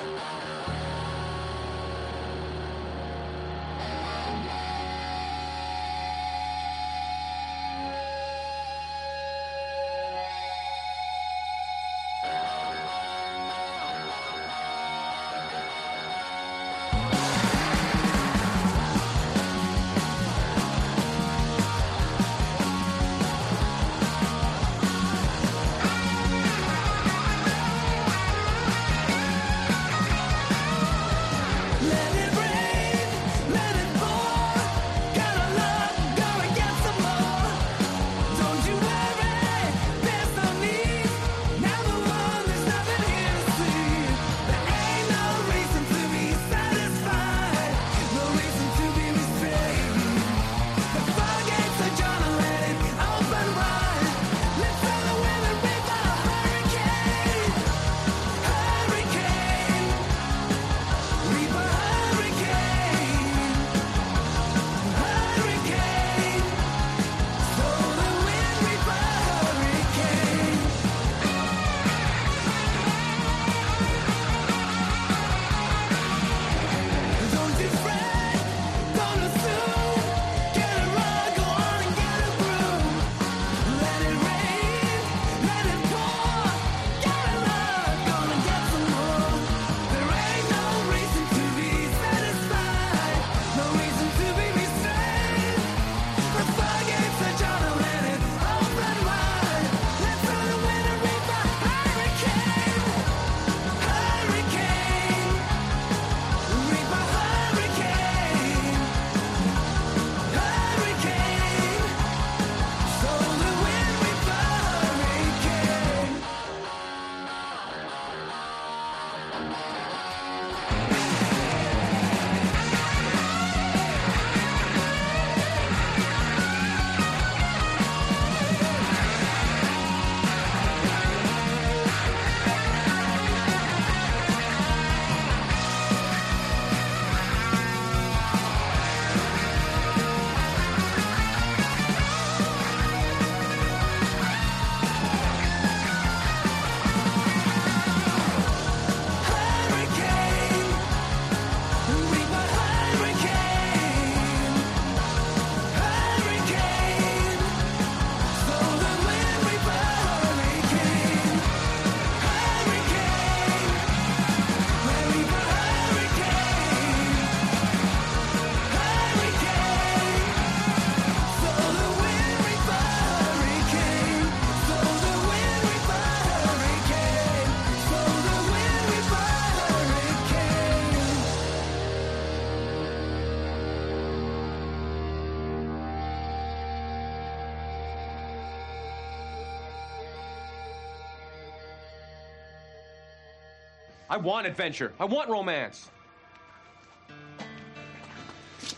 I want adventure. I want romance.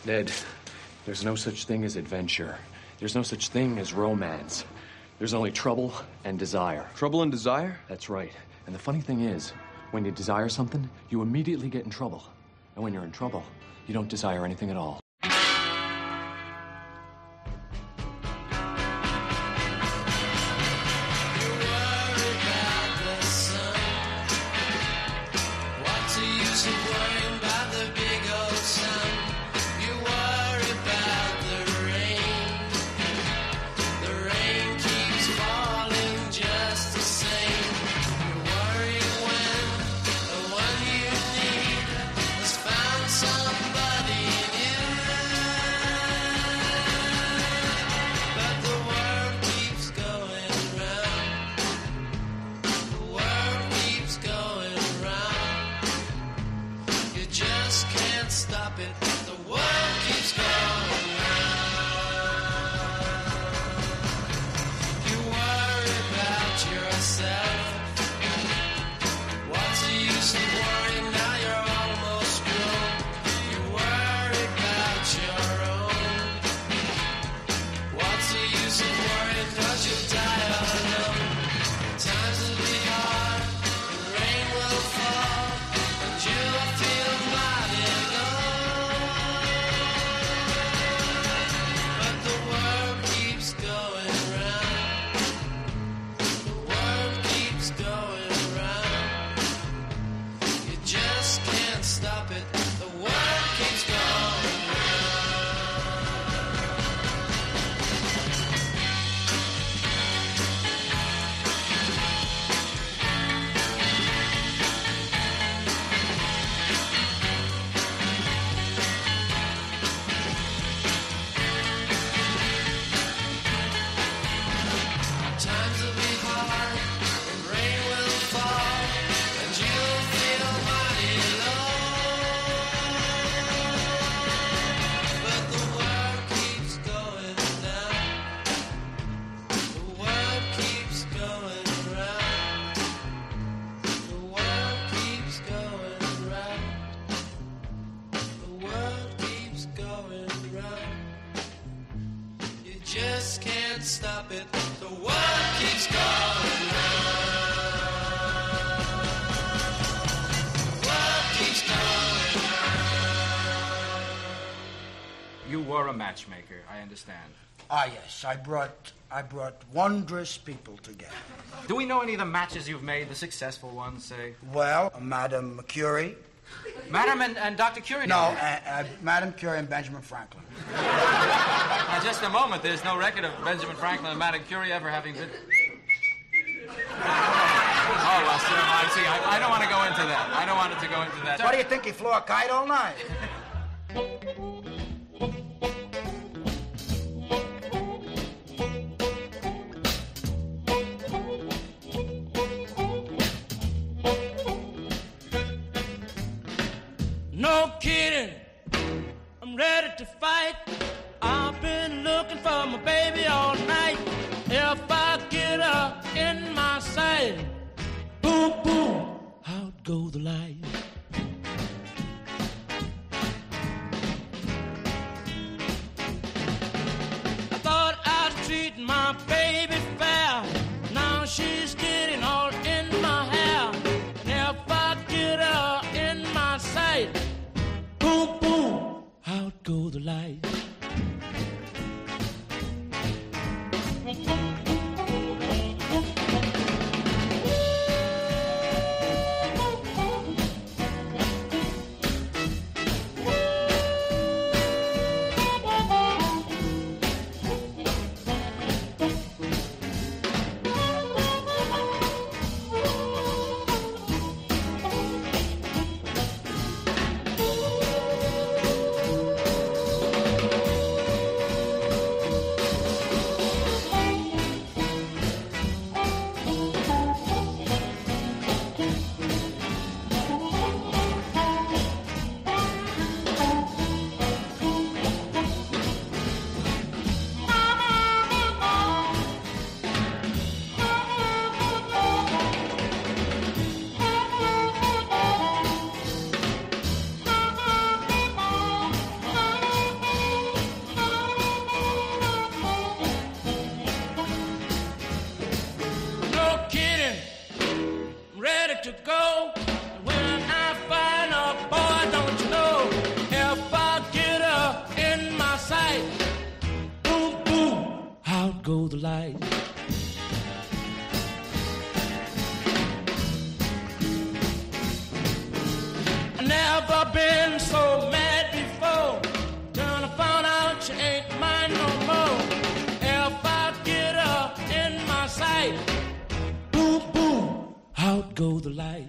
Ned, there's no such thing as adventure. There's no such thing as romance. There's only trouble and desire. Trouble and desire? That's right. And the funny thing is, when you desire something, you immediately get in trouble. And when you're in trouble, you don't desire anything at all. Understand. Ah, yes. I brought I brought wondrous people together. Do we know any of the matches you've made, the successful ones, say? Well, Madame Curie. Madam and, and Dr. Curie? No, uh, uh, Madame Curie and Benjamin Franklin. (laughs) Now, just a moment. There's no record of Benjamin Franklin and Madame Curie ever having been. (laughs) Oh, well, sir, I see. I, I don't want to go into that. I don't want it to go into that. What do you think? He flew a kite all night. (laughs) to fight. I've been looking for my baby all night. If I get her in my sight, boom, boom, out go the light. I thought I was treating my baby fair. Now she's getting go the light. Go the light. Never been so mad before. Till I found out she ain't mine no more. If I get her in my sight, boom, boom, out go the light.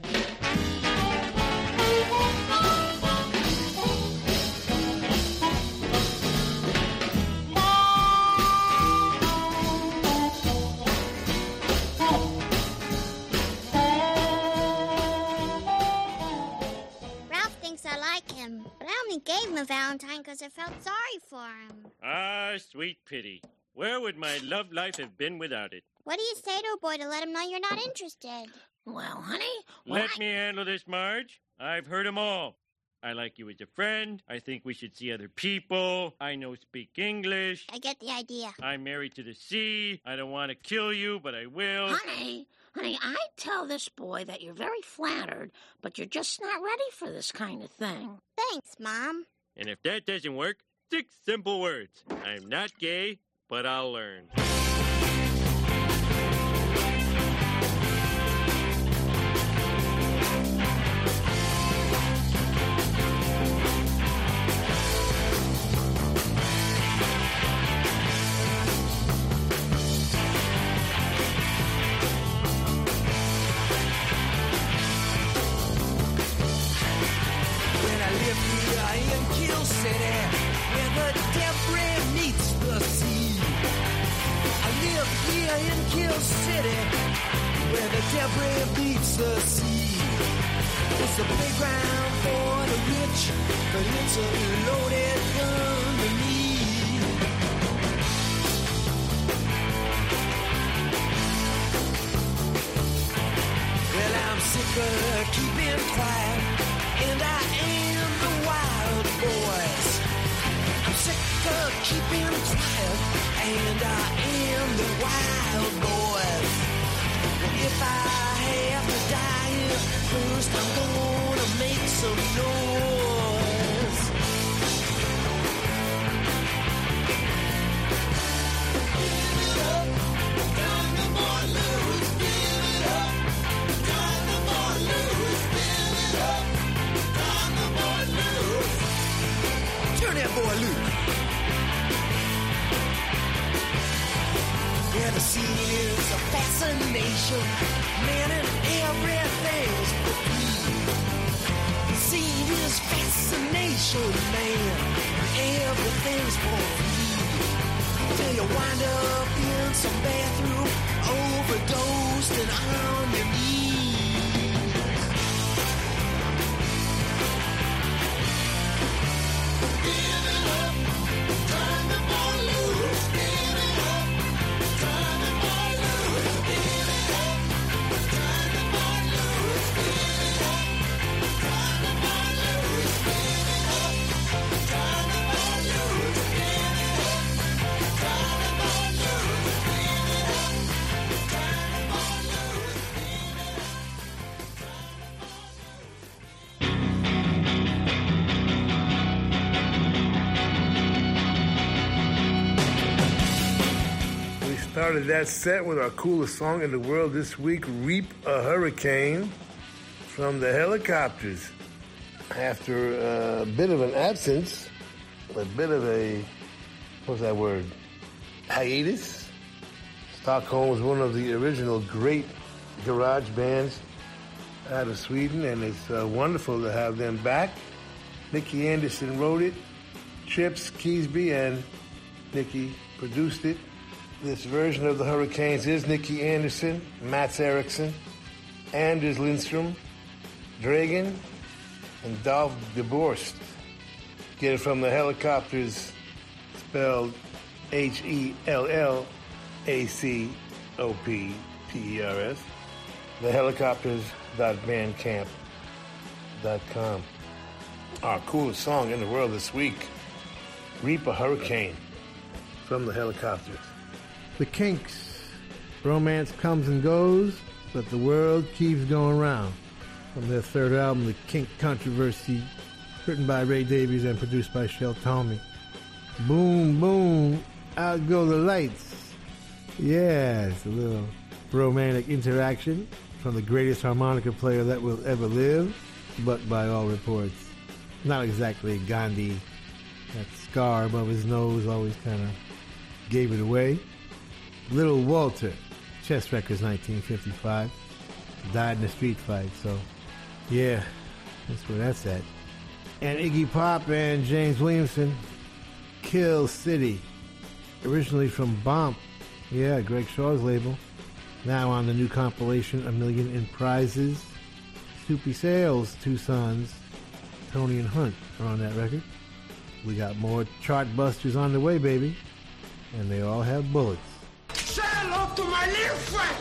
Gave him a Valentine because I felt sorry for him. Ah, sweet pity. Where would my love life have been without it? What do you say to a boy to let him know you're not interested? Well, honey, Let me handle this, Marge. I've heard 'em all. I like you as a friend. I think we should see other people. I know speak English. I get the idea. I'm married to the sea. I don't want to kill you, but I will. honey, honey, I tell this boy that you're very flattered, but you're just not ready for this kind of thing. Thanks, Mom. And if that doesn't work, six simple words. I'm not gay, but I'll learn. In Kill City, where the debris meets the sea. It's a playground for the rich, but it's a loaded gun to me. Well, I'm sick of keeping quiet, and I am the wild boys. I'm sick of keeping quiet, and I am the wild boys. If I have to die here first, I'm gonna make some noise. Build up no more loose, build up, I'm no more loose, turn that boy loose. The scene is a fascination. Man, and everything's for. The scene is fascination, man. Everything's for free. Till you wind up in some bathroom, overdosed and on your knees. We started that set with our coolest song in the world this week, Reap a Hurricane, from the Hellacopters. After a bit of an absence, a bit of a, what's that word? Hiatus. Stockholm was one of the original great garage bands out of Sweden, and it's uh, wonderful to have them back. Nicke Andersson wrote it, Chips Kiesbye and Nicky produced it. This version of the Hurricanes is Nicke Andersson, Mats Eriksson, Anders Lindstrom, Dregen, and Dolf DeBorst. Get it from the Hellacopters spelled H E L L A C O P T E R S. The Hellacopters.bandcamp.com. Our coolest song in the world this week Reap a Hurricane from the Hellacopters. The Kinks. Romance comes and goes. but the world keeps going round. From their third album, The Kink Controversy, written by Ray Davies and produced by Shel Talmy. Boom, boom, out go the lights. Yeah, it's a little romantic interaction from the greatest harmonica player that will ever live, but by all reports, not exactly Gandhi. That scar above his nose always kind of gave it away. Little Walter, Chess Records 1955, died in a street fight, so yeah, that's where that's at. And Iggy Pop and James Williamson, Kill City, originally from Bomp, yeah, Greg Shaw's label. Now on the new compilation, A Million in Prizes. Soupy Sales, two sons, Tony and Hunt are on that record. We got more chart busters on the way, baby. And they all have bullets. Say hello to my little friend.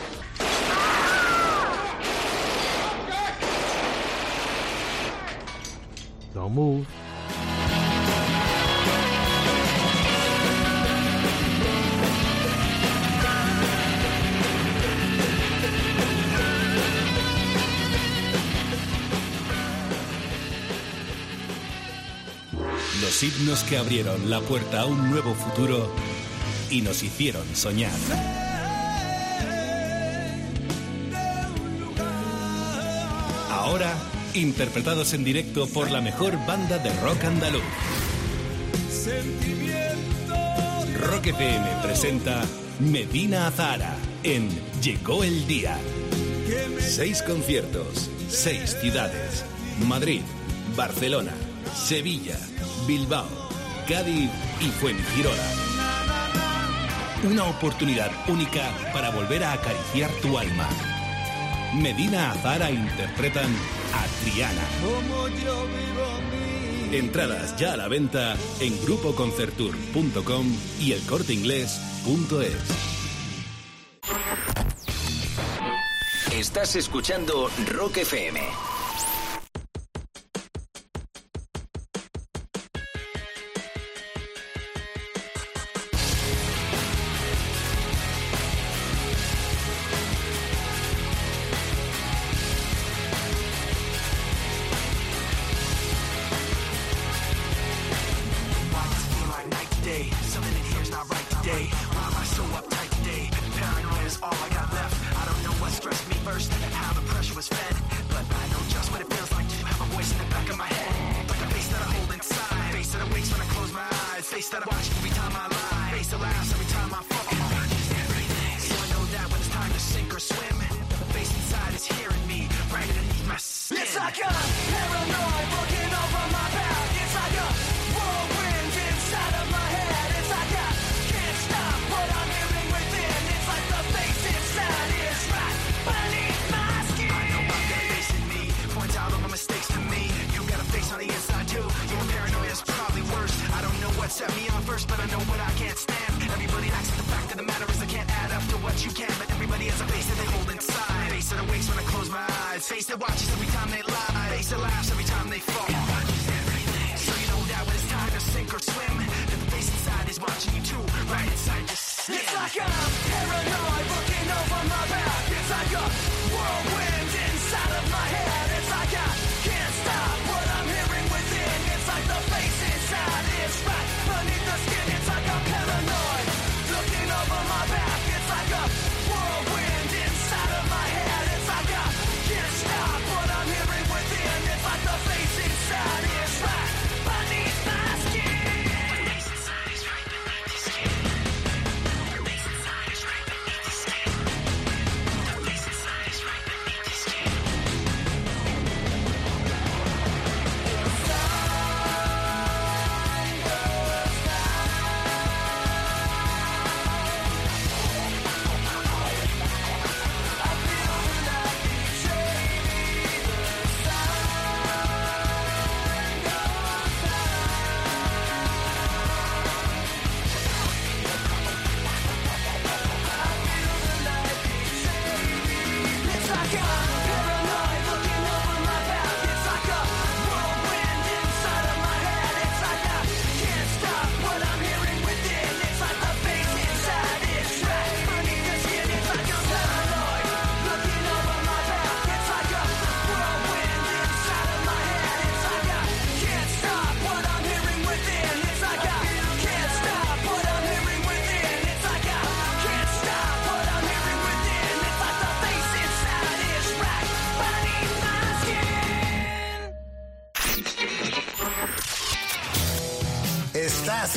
Don't move. Los himnos que abrieron la puerta a un nuevo futuro y nos hicieron soñar. Ahora, interpretados en directo por la mejor banda de rock andaluz. Rock FM presenta Medina Azara en Llegó el Día. Seis conciertos, seis ciudades. Madrid, Barcelona, Sevilla, Bilbao, Cádiz y Fuengirola. Una oportunidad única para volver a acariciar tu alma. Medina Azara interpretan a Triana. Entradas ya a la venta en grupoconcertur.com y elcorteinglés.es. Estás escuchando Rock FM.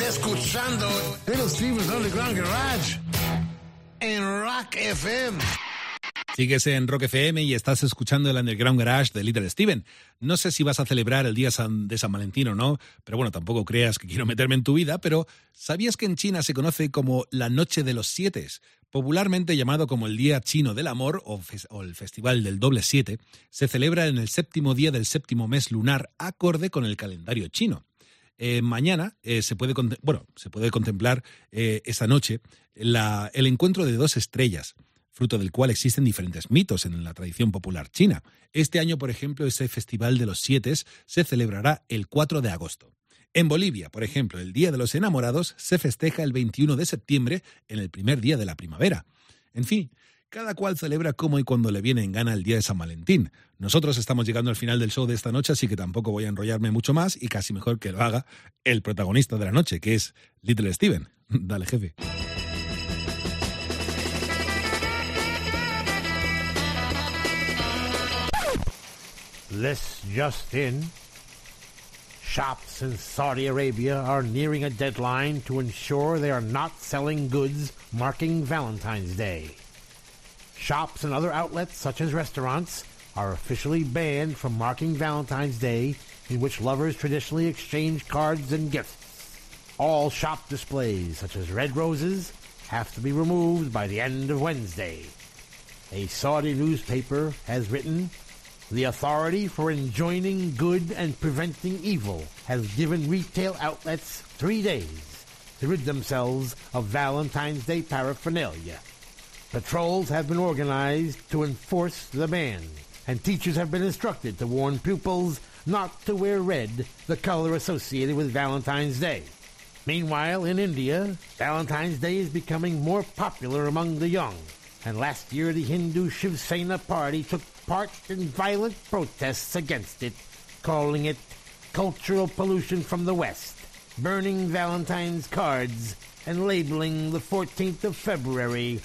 Escuchando Little Steven's Underground Garage en Rock FM. Sigues en Rock FM y estás escuchando el Underground Garage de Little Steven. No sé si vas a celebrar el día de San Valentín o no, pero bueno, tampoco creas que quiero meterme en tu vida, pero ¿sabías que en China se conoce como la Noche de los Siete? Popularmente llamado como el Día Chino del Amor o el Festival del Doble Siete, se celebra en el séptimo día del séptimo mes lunar, acorde con el calendario chino. Eh, mañana eh, se, puede bueno, se puede contemplar eh, esa noche la- el encuentro de dos estrellas, fruto del cual existen diferentes mitos en la tradición popular china. Este año, por ejemplo, ese Festival de los Siete se celebrará el 4 de agosto. En Bolivia, por ejemplo, el Día de los Enamorados se festeja el 21 de septiembre, en el primer día de la primavera. En fin, cada cual celebra como y cuando le viene en gana el día de San Valentín. Nosotros estamos llegando al final del show de esta noche, así que tampoco voy a enrollarme mucho más y casi mejor que lo haga el protagonista de la noche, que es Little Steven. (laughs) Dale, jefe. This just in. Shops in Saudi Arabia are nearing a deadline to ensure they are not selling goods marking Valentine's Day. Shops and other outlets, such as restaurants, are officially banned from marking Valentine's Day, in which lovers traditionally exchange cards and gifts. All shop displays, such as red roses, have to be removed by the end of Wednesday. A Saudi newspaper has written the authority for enjoining good and preventing evil has given retail outlets three days to rid themselves of Valentine's Day paraphernalia. Patrols have been organized to enforce the ban, and teachers have been instructed to warn pupils not to wear red, the color associated with Valentine's Day. Meanwhile, in India, Valentine's Day is becoming more popular among the young, and last year the Hindu Shiv Sena party took part in violent protests against it, calling it cultural pollution from the West, burning Valentine's cards, and labeling the 14th of February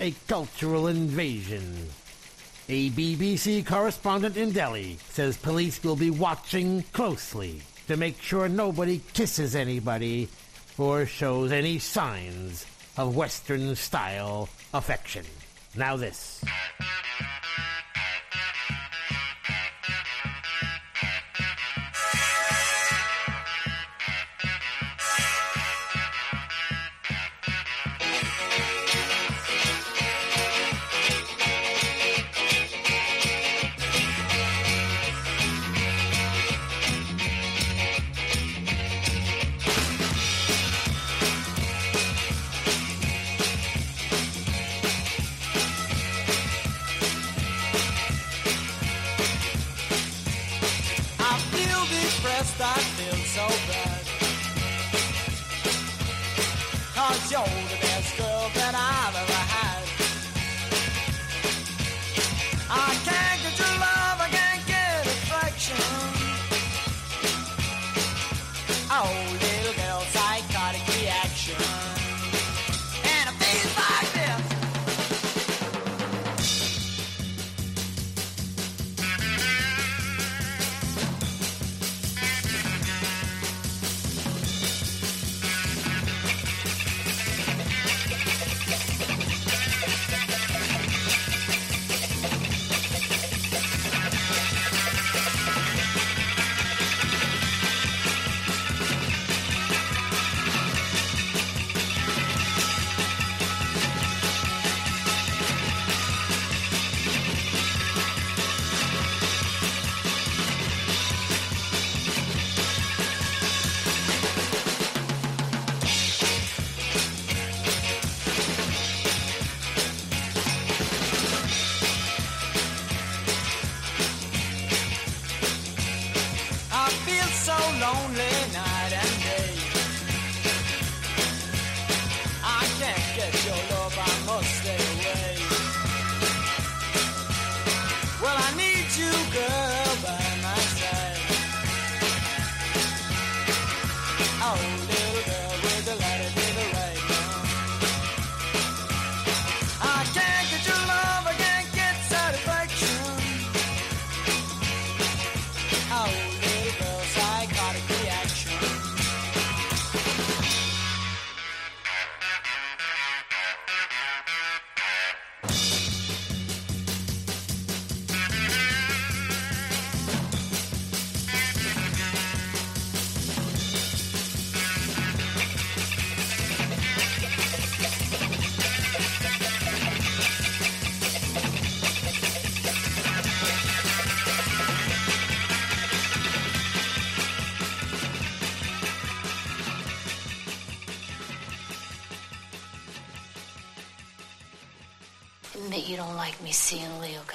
a cultural invasion. A BBC correspondent in Delhi says police will be watching closely to make sure nobody kisses anybody or shows any signs of Western style affection. Now, this.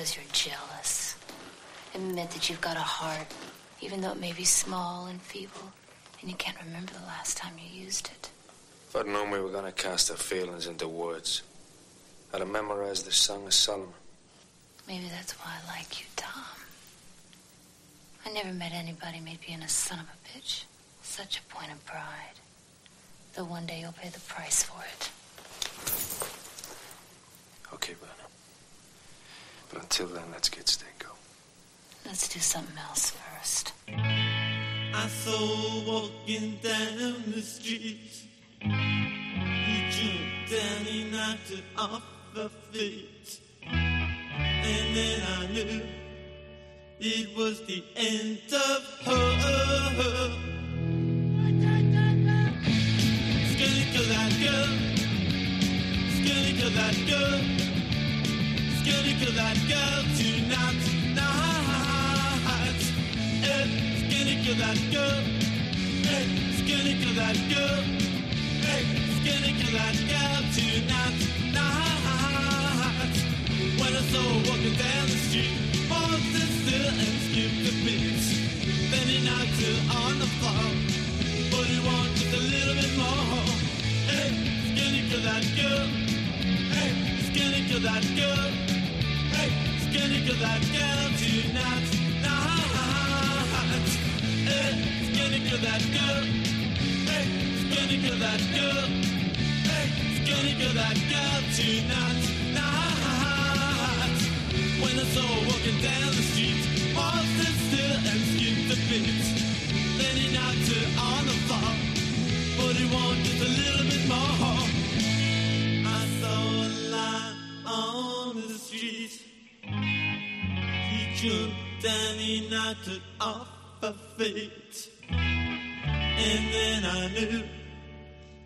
Because you're jealous. Admit that you've got a heart, even though it may be small and feeble, and you can't remember the last time you used it. If I'd known we were going to cast our feelings into words, I'd have memorized the Song of Solomon. Maybe that's why I like you, Tom. I never met anybody made being a son of a bitch such a point of pride. Though one day you'll pay the price for it. Okay, Berna. But until then, let's get Stinko. Let's do something else first. I saw walking down the street. He jumped down, he knocked it off her feet. And then I knew it was the end of her. Skinny to that girl. Skinny to that girl. Skinny to that girl tonight, tonight. Hey, skinny to that girl. Hey, skinny to that girl. Skinny to that girl tonight, tonight. When I saw her walking down the street, and still and a beat. Then he knocked her on the floor, but he wanted a little bit more. Hey, skinny to that girl. Hey, skinny to that girl. Hey, skinny to that girl tonight, tonight. Hey, skinny to that girl. Hey, skinny to that girl. Hey, skinny to that girl tonight, tonight. When I saw her walking down the street, paused and still and skipped a beat. Then he knocked her on the floor, but he wanted just a little bit more. I saw on the street. He jumped and he knocked it off her feet. And then I knew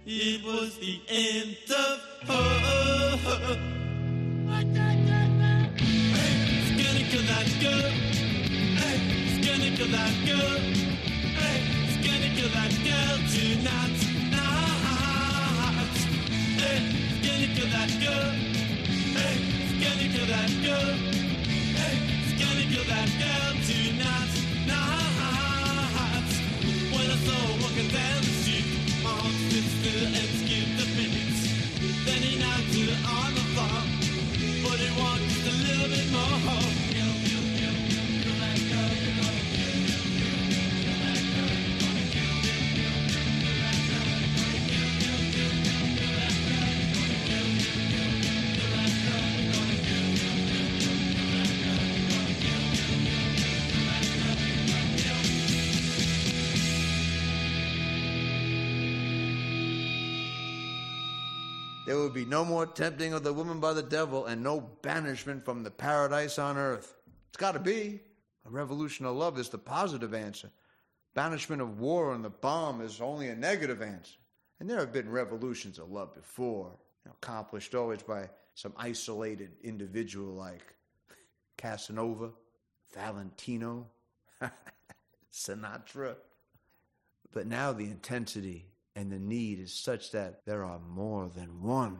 it was the end of her. Hey, skinny to kill that girl. Hey, skinny to kill that girl. Hey, skinny to kill that girl tonight. That girl. Hey, skinny to that girl tonight. When I saw walking down the street, my heart stood still and skipped a beat. Then he knocked Will be no more tempting of the woman by the devil and no banishment from the paradise on earth. It's got to be. A revolution of love is the positive answer. Banishment of war and the bomb is only a negative answer. And there have been revolutions of love before, accomplished always by some isolated individual like Casanova, Valentino, (laughs) Sinatra. But now the intensity and the need is such that there are more than one.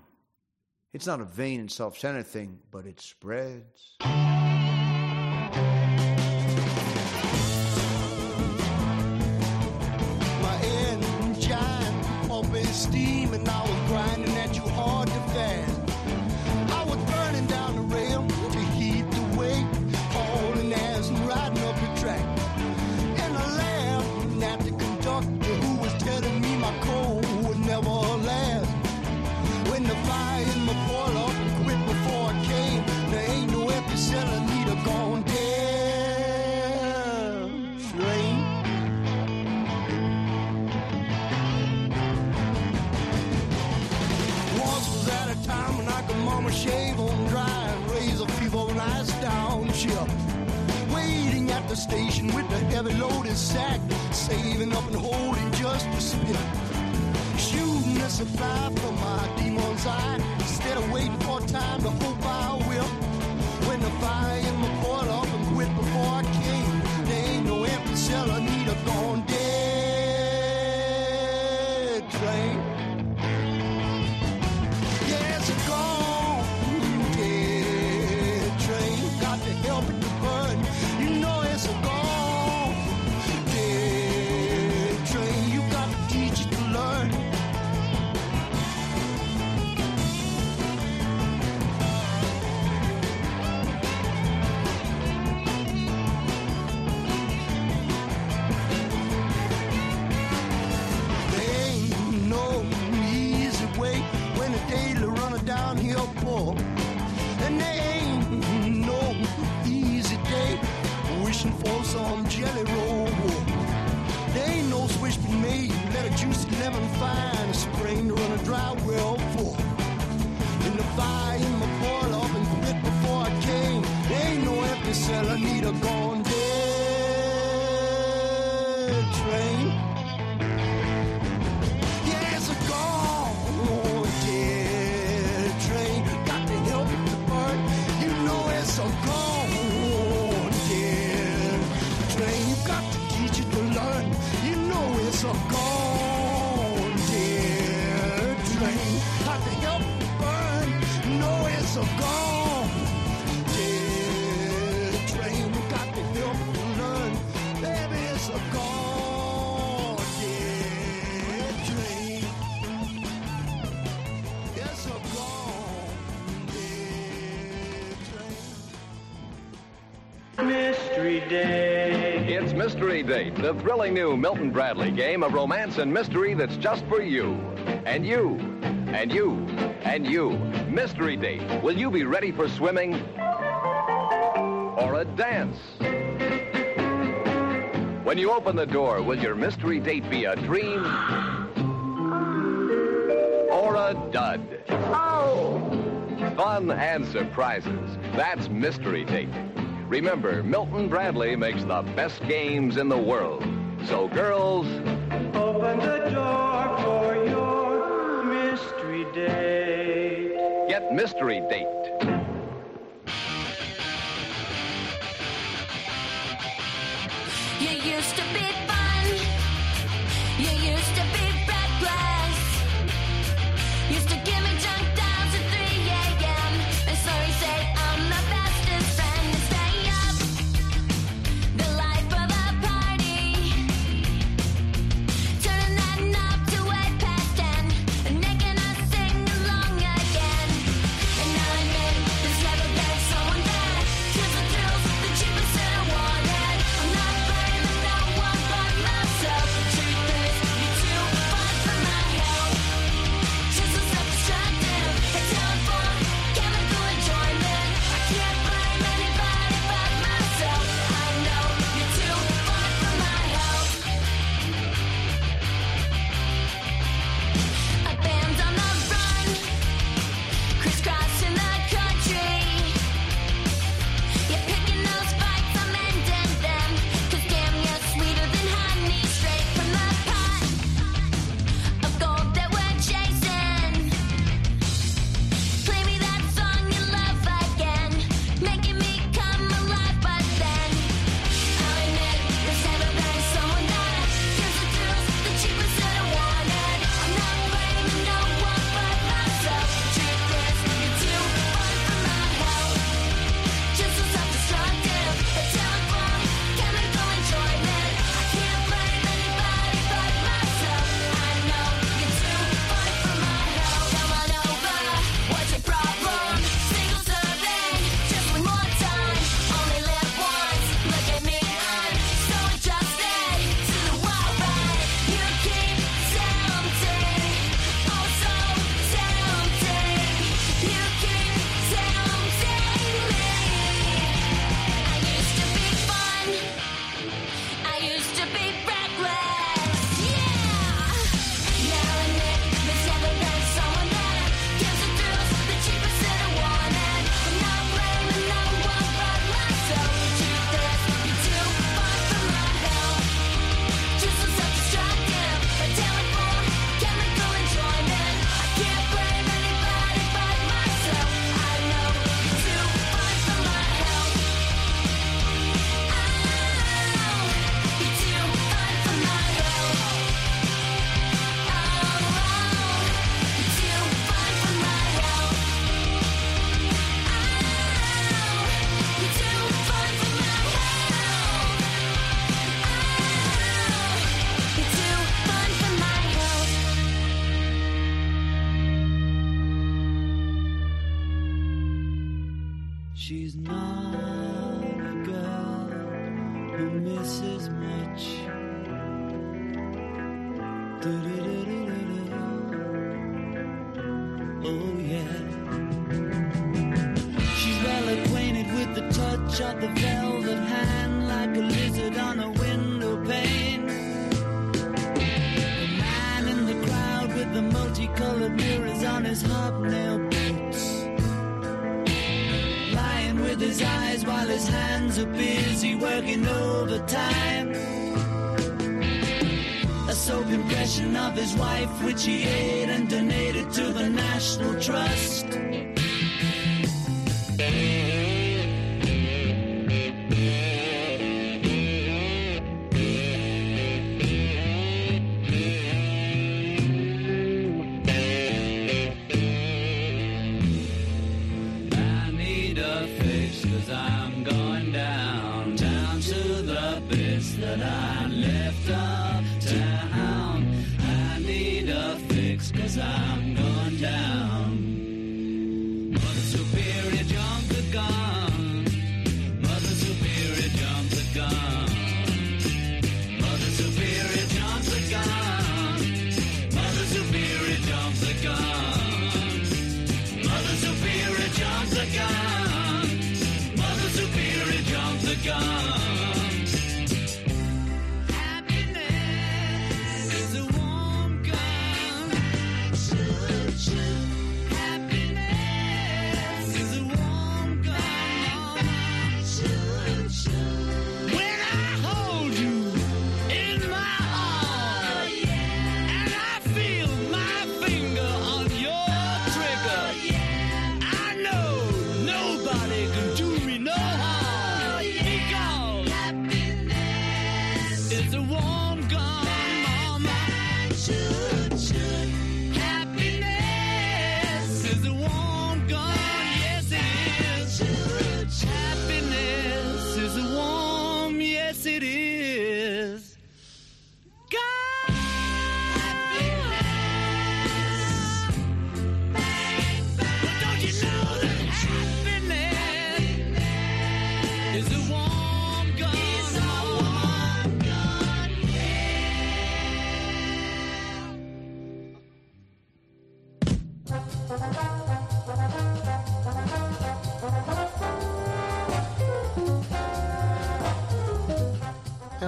It's not a vain and self centered thing, but it spreads. Heavy loaded sack, saving up and holding just a spit. Shooting a supply from my demon's eye, instead of waiting for time to hope find a spring to run a dry well for. And the fire in my boil off and quit before I came, ain't no empty cellar, need a gone dead train. Yeah, it's a gone dead train. Got to help to burn. You know it's a gone dead train. You got to teach to learn. You know it's a gone. day. It's Mystery Date, the thrilling new Milton Bradley game of romance and mystery that's just for you. And you. And you. And you. Mystery Date. Will you be ready for swimming? Or a dance? When you open the door, will your mystery date be a dream? Or a dud? Oh! Fun and surprises. That's Mystery Date. Remember, Milton Bradley makes the best games in the world. So, girls, open the door for your mystery date. Get Mystery Date. You used to be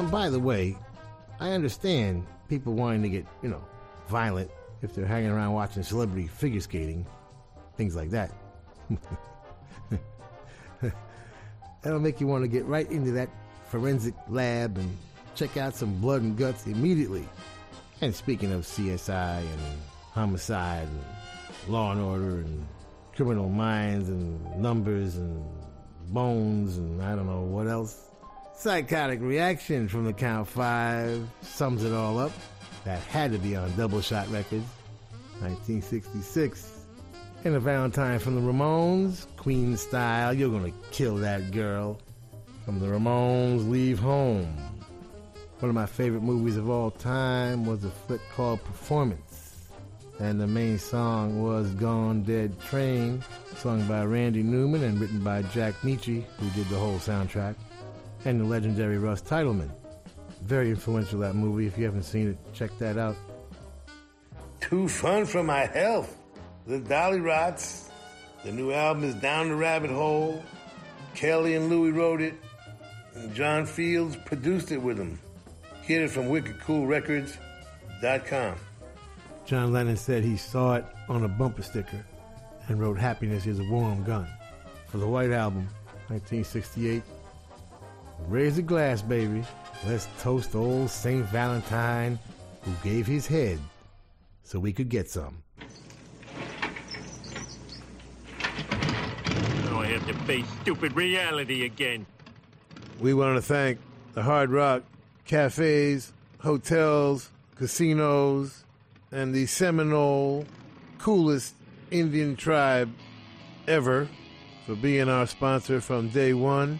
And by the way, I understand people wanting to get, you know, violent if they're hanging around watching celebrity figure skating, things like that. (laughs) That'll make you want to get right into that forensic lab and check out some blood and guts immediately. And speaking of CSI and homicide and law and order and criminal minds and numbers and bones and I don't know what else. Psychotic reaction from the Count Five sums it all up. That had to be on Double Shot Records, 1966. And a Valentine from the Ramones, Queen style, you're gonna kill that girl. From the Ramones, Leave Home. One of my favorite movies of all time was a flick called Performance. And the main song was Gone Dead Train, sung by Randy Newman and written by Jack Nitzsche, who did the whole soundtrack, and the legendary Russ Titelman. Very influential, that movie. If you haven't seen it, check that out. Too fun for my health. The Dollyrots. The new album is Down the Rabbit Hole. Kelly and Louie wrote it, and John Fields produced it with them. Get it from WickedCoolRecords.com. John Lennon said he saw it on a bumper sticker and wrote Happiness is a Warm Gun for the White Album, 1968. Raise a glass, baby. Let's toast old St. Valentine who gave his head so we could get some. Now I have to face stupid reality again. We want to thank the Hard Rock cafes, hotels, casinos, and the Seminole coolest Indian tribe ever for being our sponsor from day one.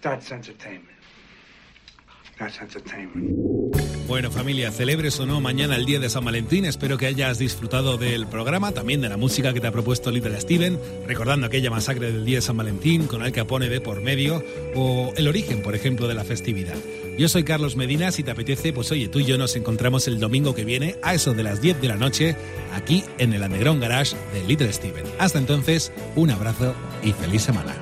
That's entertainment. That's entertainment. Bueno, familia, celebres o no mañana el día de San Valentín. Espero que hayas disfrutado del programa, también de la música que te ha propuesto Little Steven, recordando aquella masacre del día de San Valentín con el Capone de por medio, o el origen, por ejemplo, de la festividad. Yo soy Carlos Medina, si te apetece, pues oye, tú y yo nos encontramos el domingo que viene a eso de las 10 de la noche, aquí en el Underground Garage de Little Steven. Hasta entonces, un abrazo y feliz semana.